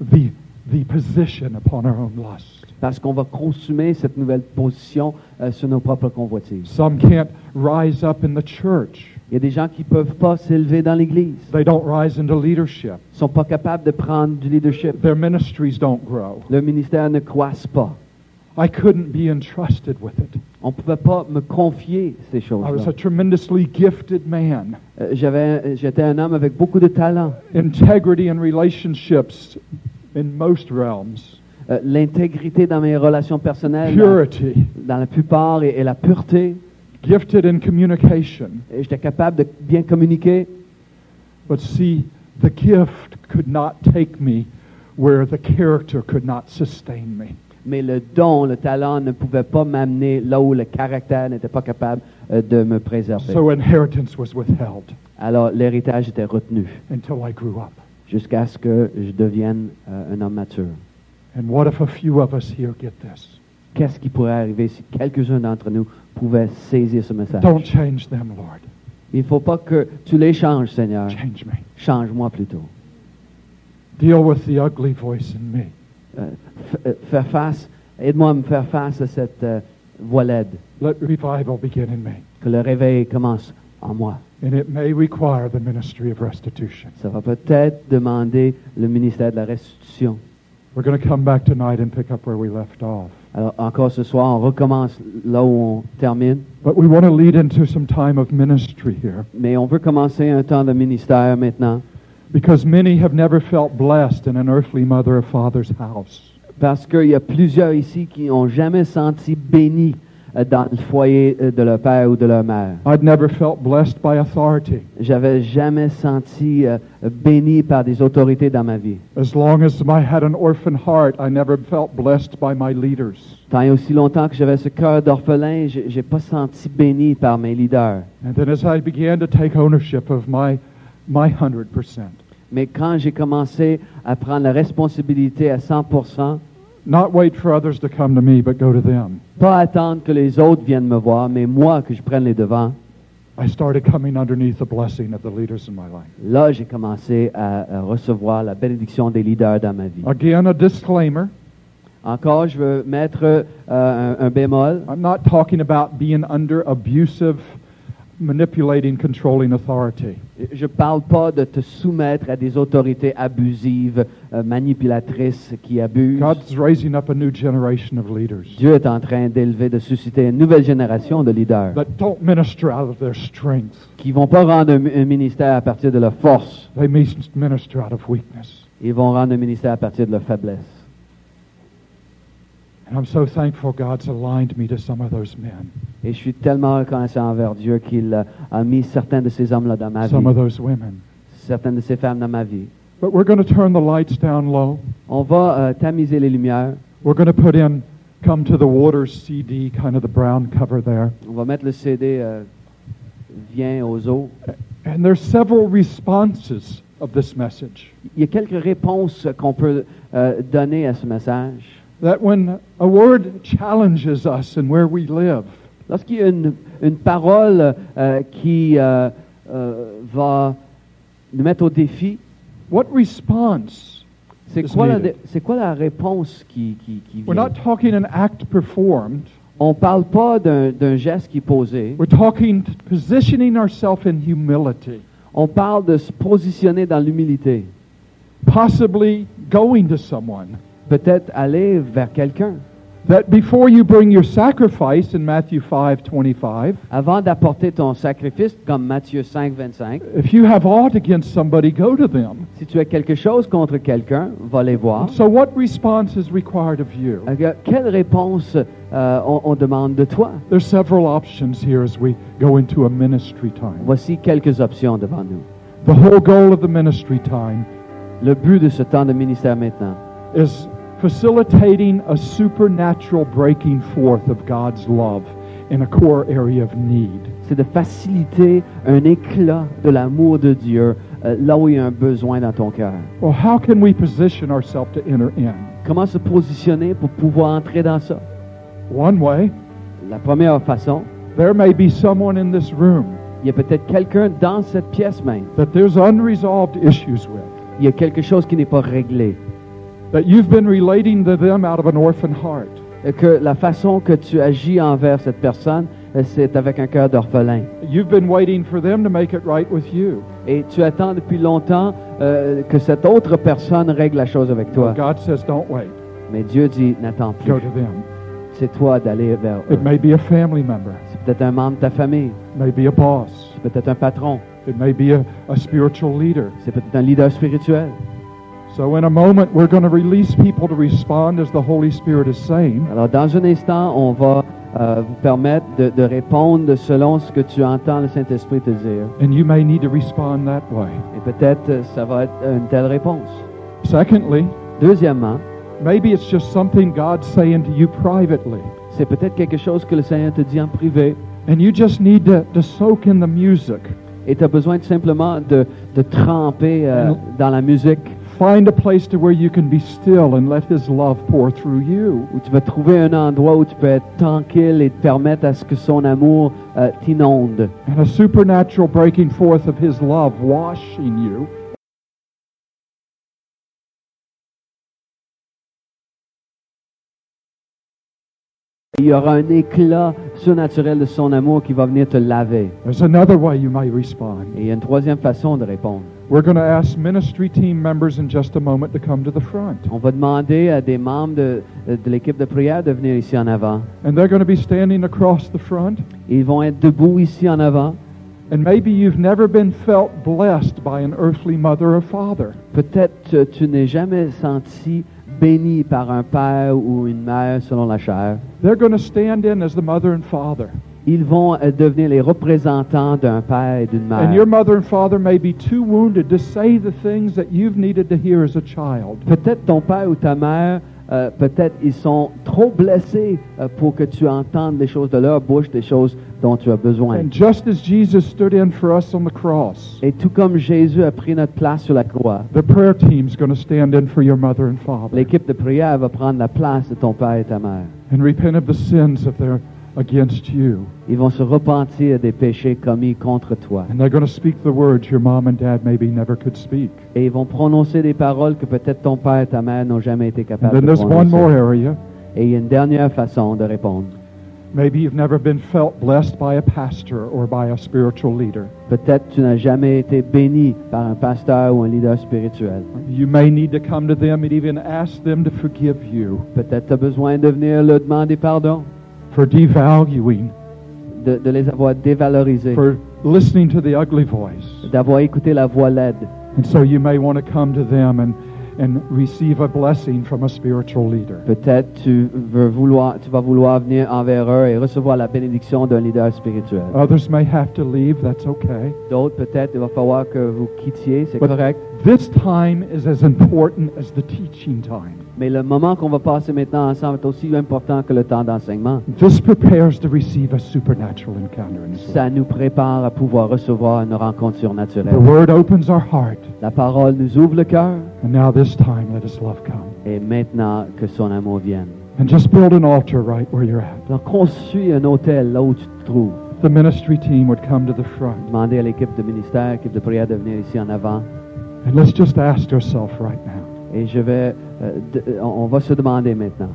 the, the position upon our own lust. parce qu'on va consumer cette nouvelle position euh, sur nos propres convoitises. Some can't rise up in the church. Il y a des gens qui peuvent pas s'élever dans l'Église. They don't rise into leadership. Ils sont pas capables de prendre du leadership. Their ministries don't grow. Le ministère ne croisse pas. I couldn't be entrusted with it. On ne pouvait pas me confier ces I was choses-là. a tremendously gifted man. Euh, J'avais, j'étais un homme avec beaucoup de talent. Integrity in relationships in most realms. Euh, L'intégrité dans mes relations personnelles, dans, la plupart, et, et la pureté. Gifted in communication. Et J'étais capable de bien communiquer. But see, the gift could not take me where the character could not sustain me. Mais le don, le talent ne pouvait pas m'amener là où le caractère n'était pas capable euh, de me préserver. So inheritance was withheld Alors l'héritage était retenu until I grew up. jusqu'à ce que je devienne euh, un homme mature. And what if a few of us here get this? Qu'est-ce qui pourrait arriver si quelques-uns d'entre nous pouvaient saisir ce message? Don't change them, Lord. Il ne faut pas que tu les changes, Seigneur. Change me. Change-moi plutôt. Deal with the ugly voice in me. Euh, euh, faire face, aide-moi à me faire face à cette euh, voix laide. Let revival begin in me. Que le réveil commence en moi. And it may require the ministry of restitution. Ça va peut-être demander le ministère de la restitution. We're going to come back tonight and pick up where we left off. Alors encore ce soir, on recommence là où on termine, But we want to lead into some time of ministry here. Mais on veut commencer un temps de ministère maintenant. Because many have never felt blessed in an earthly mother or father's house. parce qu'il y a plusieurs ici qui n'ont jamais senti bénis euh, dans le foyer euh, de leur père ou de leur mère. I'd never felt blessed by authority. J'avais jamais senti euh, béni par des autorités dans ma vie. As long as I had an orphan heart, I never felt blessed by my leaders. Tant et aussi longtemps que j'avais ce cœur d'orphelin, j'ai pas senti béni par mes leaders. And then as I began to take ownership of my, my 100%, Mais quand j'ai commencé à prendre la responsabilité à 100%, not wait for others to come to me, but go to them, pas attendre que les autres viennent me voir, mais moi que je prenne les devants, I started coming underneath the blessing of the leaders in my life. là j'ai commencé à, à recevoir la bénédiction des leaders dans ma vie. Again, a disclaimer. Encore, je veux mettre euh, un, un bémol. I'm not talking about being under abusive, manipulating, controlling authority. Je parle pas de te soumettre à des autorités abusives, euh, manipulatrices qui abusent. God's raising up a new generation of leaders Dieu est en train d'élever, de susciter une nouvelle génération de leaders that don't minister out of their strength. qui vont pas rendre un, un ministère à partir de leur force. They mis- minister out of weakness. Ils vont rendre un ministère à partir de leur faiblesse. And I'm so thankful God's aligned me to some of those men, Et je suis tellement reconnaissant envers Dieu qu'il euh, a mis certains de ces hommes-là dans ma some of vie, those women. certaines de ces femmes dans ma vie. But we're going to turn the lights down low. On va euh, tamiser les lumières. We're going to put in Come to the Waters CD, kind of the brown cover there. On va mettre le CD euh, Viens aux eaux. And there's several responses of this message. Il y a quelques réponses qu'on peut euh, donner à ce message. That when a word challenges us and where we live, Lorsqu'il y a une, une parole euh, qui euh, euh, va nous mettre au défi, what response? c'est Is quoi, la, needed? c'est quoi la réponse qui, qui, qui We're vient? not talking an act performed. On ne parle pas d'un, d'un geste qui est posé. We're talking t- positioning ourselves in humility, On parle de se positionner dans l'humilité. possibly going to someone. Peut-être aller vers quelqu'un. That before you bring your sacrifice in Matthew 5:25, Avant d'apporter ton sacrifice, comme Matthieu 5, 25, if you have aught against somebody, go to them. si tu as quelque chose contre quelqu'un, va les voir. So what response is required of you? Euh, Quelle réponse euh, on, on demande de toi? There's several options here as we go into a ministry time. Voici quelques options devant nous. The whole goal of the ministry time Le but de ce temps de ministère maintenant, is facilitating a supernatural breaking forth of God's love in a core area of need. c'est de faciliter un éclat de l'amour de Dieu euh, là où il y a un besoin dans ton cœur. Well, how can we position ourselves to enter in? Comment se positionner pour pouvoir entrer dans ça? One way, La première façon, there may be someone in this room il y a peut-être quelqu'un dans cette pièce même. that there's unresolved issues with, Il y a quelque chose qui n'est pas réglé. That you've been relating to them out of an orphan heart. Et que la façon que tu agis envers cette personne, euh, c'est avec un cœur d'orphelin. You've been waiting for them to make it right with you. Et tu attends depuis longtemps euh, que cette autre personne règle la chose avec toi. God says, don't wait. Mais Dieu dit, n'attends plus. Go to them. C'est toi d'aller vers eux. It may be a family member. C'est peut-être un membre de ta famille. It may be a boss. C'est peut-être un patron. It may be a, a spiritual leader. C'est peut-être un leader spirituel. So in a moment, we're going to release people to respond as the Holy Spirit is saying. Alors, dans un instant, on va euh, vous permettre de, de répondre selon ce que tu entends le Saint-Esprit te dire. And you may need to respond that way. Et peut-être euh, ça va être une telle réponse. Secondly, Deuxièmement, maybe it's just something God's saying to you privately. c'est peut-être quelque chose que le Seigneur te dit en privé. And you just need to, to soak in the music. Et tu as besoin simplement de, de tremper euh, dans la musique, Find a place to where you can be still and let His love pour through you. où tu vas trouver un endroit où tu peux être tranquille et te permettre à ce que son amour euh, t'inonde. And a supernatural breaking forth of His love washing you. Il y aura un éclat surnaturel de son amour qui va venir te laver. There's another way you may respond. Et il y a une troisième façon de répondre. We're going to ask ministry team members in just a moment to come to the front. On va demander à des membres de, euh, de l'équipe de prière de venir ici en avant. And they're going to be standing across the front. Ils vont être debout ici en avant. And maybe you've never been felt blessed by an earthly mother or father. Peut-être euh, tu n'es jamais senti béni par un père ou une mère selon la chair. They're going to stand in as the mother and father. Ils vont euh, devenir les représentants d'un père et d'une And your mère. mother and father may be too wounded to say the things that you've needed to hear as a child. Peut-être ton père ou ta mère, euh, peut-être ils sont trop blessés euh, pour que tu entendes les choses de leur bouche, des choses dont tu as besoin. And just as Jesus stood in for us on the cross, Et tout comme Jésus a pris notre place sur la croix, the prayer team's going to stand in for your mother and father l'équipe de prière va prendre la place de ton père et ta mère. and repent of the sins if they're against you. Ils vont se repentir des péchés commis contre toi. And they're going to speak the words your mom and dad maybe never could speak. Et ils vont prononcer des paroles que peut-être ton père et ta mère n'ont jamais été And capables then de there's one more prononcer. area. Et il y a une dernière façon de répondre. Maybe you've never been felt blessed by a pastor or by a spiritual leader. Peut-être tu n'as jamais été béni par un pasteur ou un leader spirituel. You may need to come to them and even ask them to forgive you Peut-être tu as besoin de venir leur demander pardon, for devaluing, de, de les avoir dévalorisés, for listening to the ugly voice. d'avoir écouté la voix laide. And so you may want to come to them and, and receive a blessing from a spiritual leader. Peut-être tu veux vouloir, tu vas vouloir venir envers eux et recevoir la bénédiction d'un leader spirituel. Others may have to leave, that's okay. D'autres, peut-être, il va falloir que vous quittiez, c'est correct. this time is as important as the teaching time. Mais le moment qu'on va passer maintenant ensemble est aussi important que le temps d'enseignement. This prepares to receive a supernatural encounter in His Ça nous prépare à pouvoir recevoir une rencontre The surnaturelle. Word opens our heart, La parole nous ouvre le cœur and now this time let His love come. et maintenant que son amour vienne. And just build an altar right where you're at. Alors construis un hôtel là où tu te trouves. The ministry team would come to the front. Demandez à l'équipe de ministère, l'équipe de prière de venir ici en avant. And let's just ask ourselves right now Et je vais, euh, on on va se demander maintenant.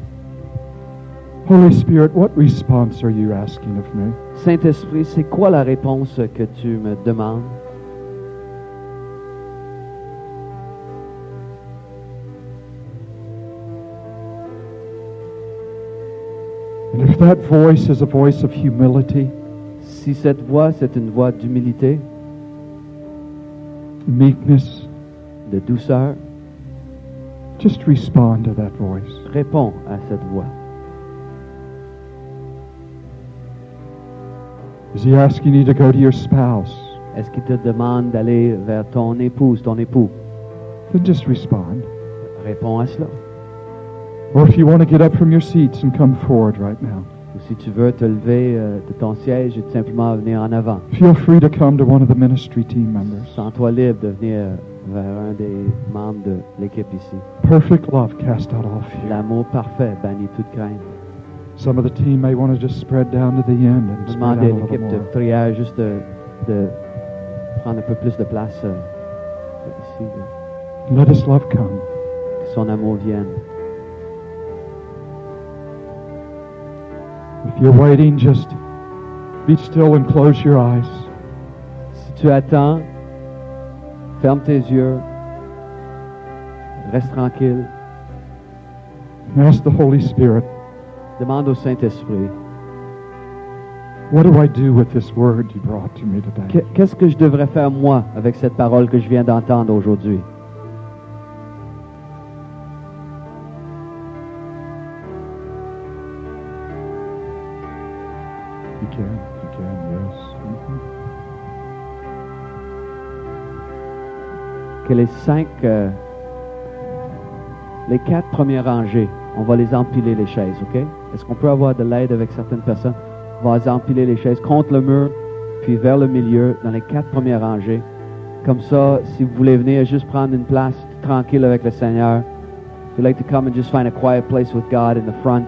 Holy Spirit, what response are you asking of me? Saint-Esprit, c'est quoi la réponse que tu me demandes? And if that voice is a voice of humility, Si cette voix, c'est une voix d'humilité, meekness, de douceur, just respond to that voice. réponds à cette voix. Is He asking you to go to your spouse? Est-ce qu'il te demande d'aller vers ton épouse, ton époux? Then just respond. Réponds à cela. Or if you want to get up from your seats and come forward right now, Ou si tu veux te lever euh, de ton siège et tout simplement venir en avant, feel free to come to one of the ministry team members. sens-toi libre de venir vers un des membres de l'équipe ici. Perfect love cast out all fear. L'amour parfait bannit toute crainte. Some of the team may want to just spread down to the end and spread out a little l'équipe de more. prière juste de, de prendre un peu plus de place euh, ici, de- Let His love come. que son amour vienne. If you're waiting, just be still and close your eyes. Si tu attends, ferme tes yeux, reste tranquille, ask the Holy Spirit, demande au Saint-Esprit, what do I do with this word you brought to me today? Que- Qu'est-ce que je devrais faire moi avec cette parole que je viens d'entendre aujourd'hui? Que les cinq, euh, les quatre premières rangées, on va les empiler les chaises, ok? Est-ce qu'on peut avoir de l'aide avec certaines personnes? On va empiler les chaises contre le mur, puis vers le milieu, dans les quatre premières rangées. Comme ça, si vous voulez venir juste prendre une place tranquille avec le Seigneur, if you'd like to come and just find a quiet place with God in the front,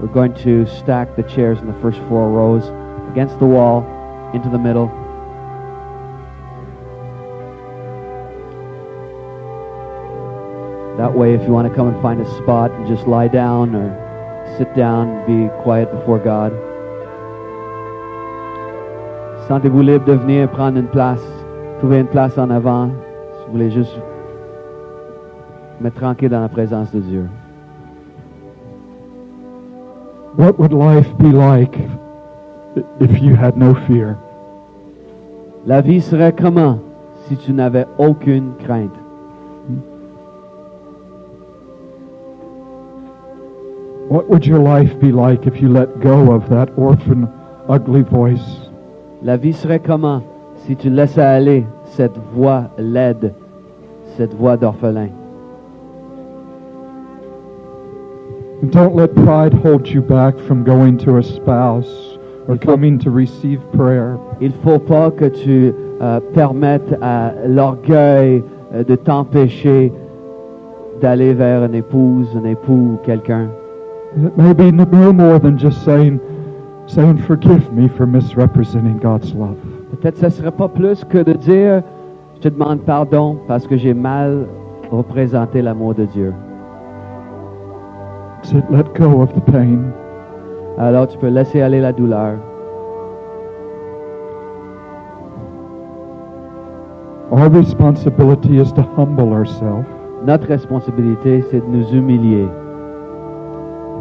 we're going to stack the chairs in the first four rows against the wall, into the middle. That way, if you want to come and find a spot and just lie down or sit down and be quiet before God. Sentez-vous libre de venir prendre une place, trouver une place en avant, si vous voulez juste mettre tranquille dans la présence de Dieu. What would life be like if you had no fear? La vie serait comment si tu n'avais aucune crainte? What would your life be like if you let go of that orphan, ugly voice? La vie serait comment si tu laissais aller cette voix laide, cette voix d'orphelin? And don't let pride hold you back from going to a spouse or coming to receive prayer. Il faut pas que tu euh, permettes à l'orgueil euh, de t'empêcher d'aller vers une épouse, un époux ou quelqu'un. It may be no more than just saying, saying, forgive me for misrepresenting God's love. Peut-être ce serait pas plus que de dire je te demande pardon parce que j'ai mal représenté l'amour de Dieu. So let go of the pain. Alors tu peux laisser aller la douleur. Our responsibility is to humble ourselves. Notre responsabilité, c'est de nous humilier.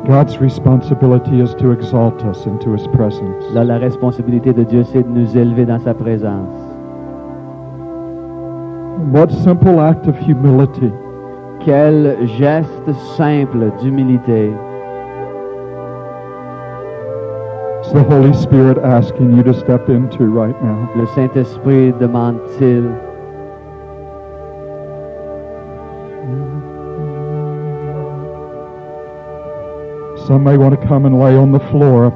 God's responsibility is to exalt us into His presence. Là, la responsabilité de Dieu, c'est de nous élever dans sa présence. What simple act of humility Quel geste simple d'humilité. is the Holy Spirit asking you to step into right now? Le Saint-Esprit demande-t-il Some may want to come and lay on the floor.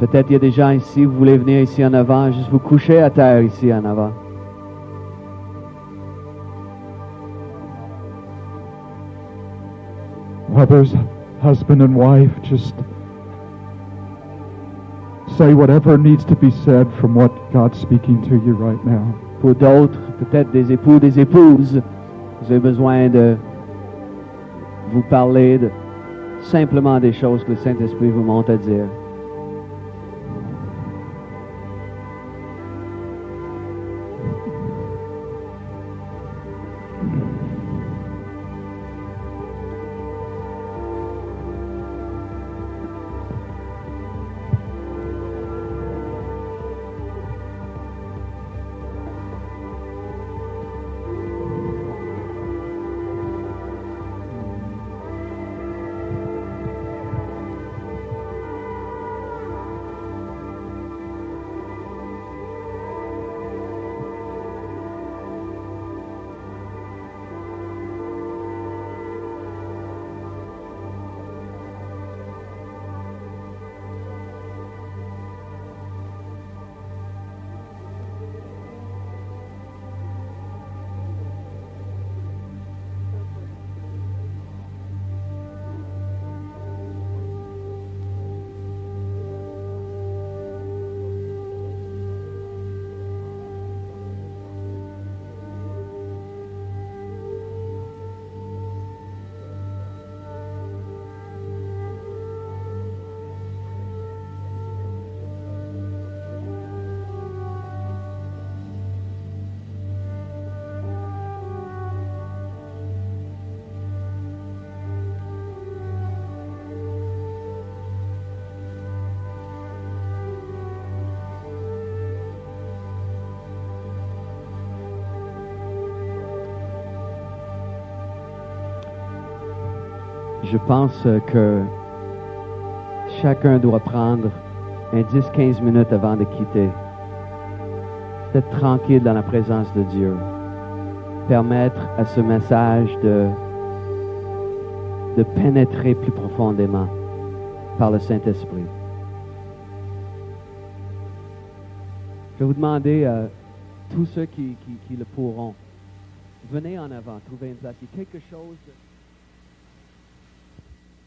Peut-être il y a des gens ici, vous voulez venir ici en avant, juste vous coucher à terre ici en avant. Others, husband and wife, just say whatever needs to be said from what God's speaking to you right now. Pour d'autres, peut-être des époux, des épouses, vous avez besoin de vous parler de simplement des choses que le Saint-Esprit vous montre à dire. Je pense que chacun doit prendre un 10-15 minutes avant de quitter. D'être tranquille dans la présence de Dieu. Permettre à ce message de, de pénétrer plus profondément par le Saint-Esprit. Je vais vous demander, euh, tous ceux qui, qui le pourront, venez en avant, trouvez une place. Il y a quelque chose.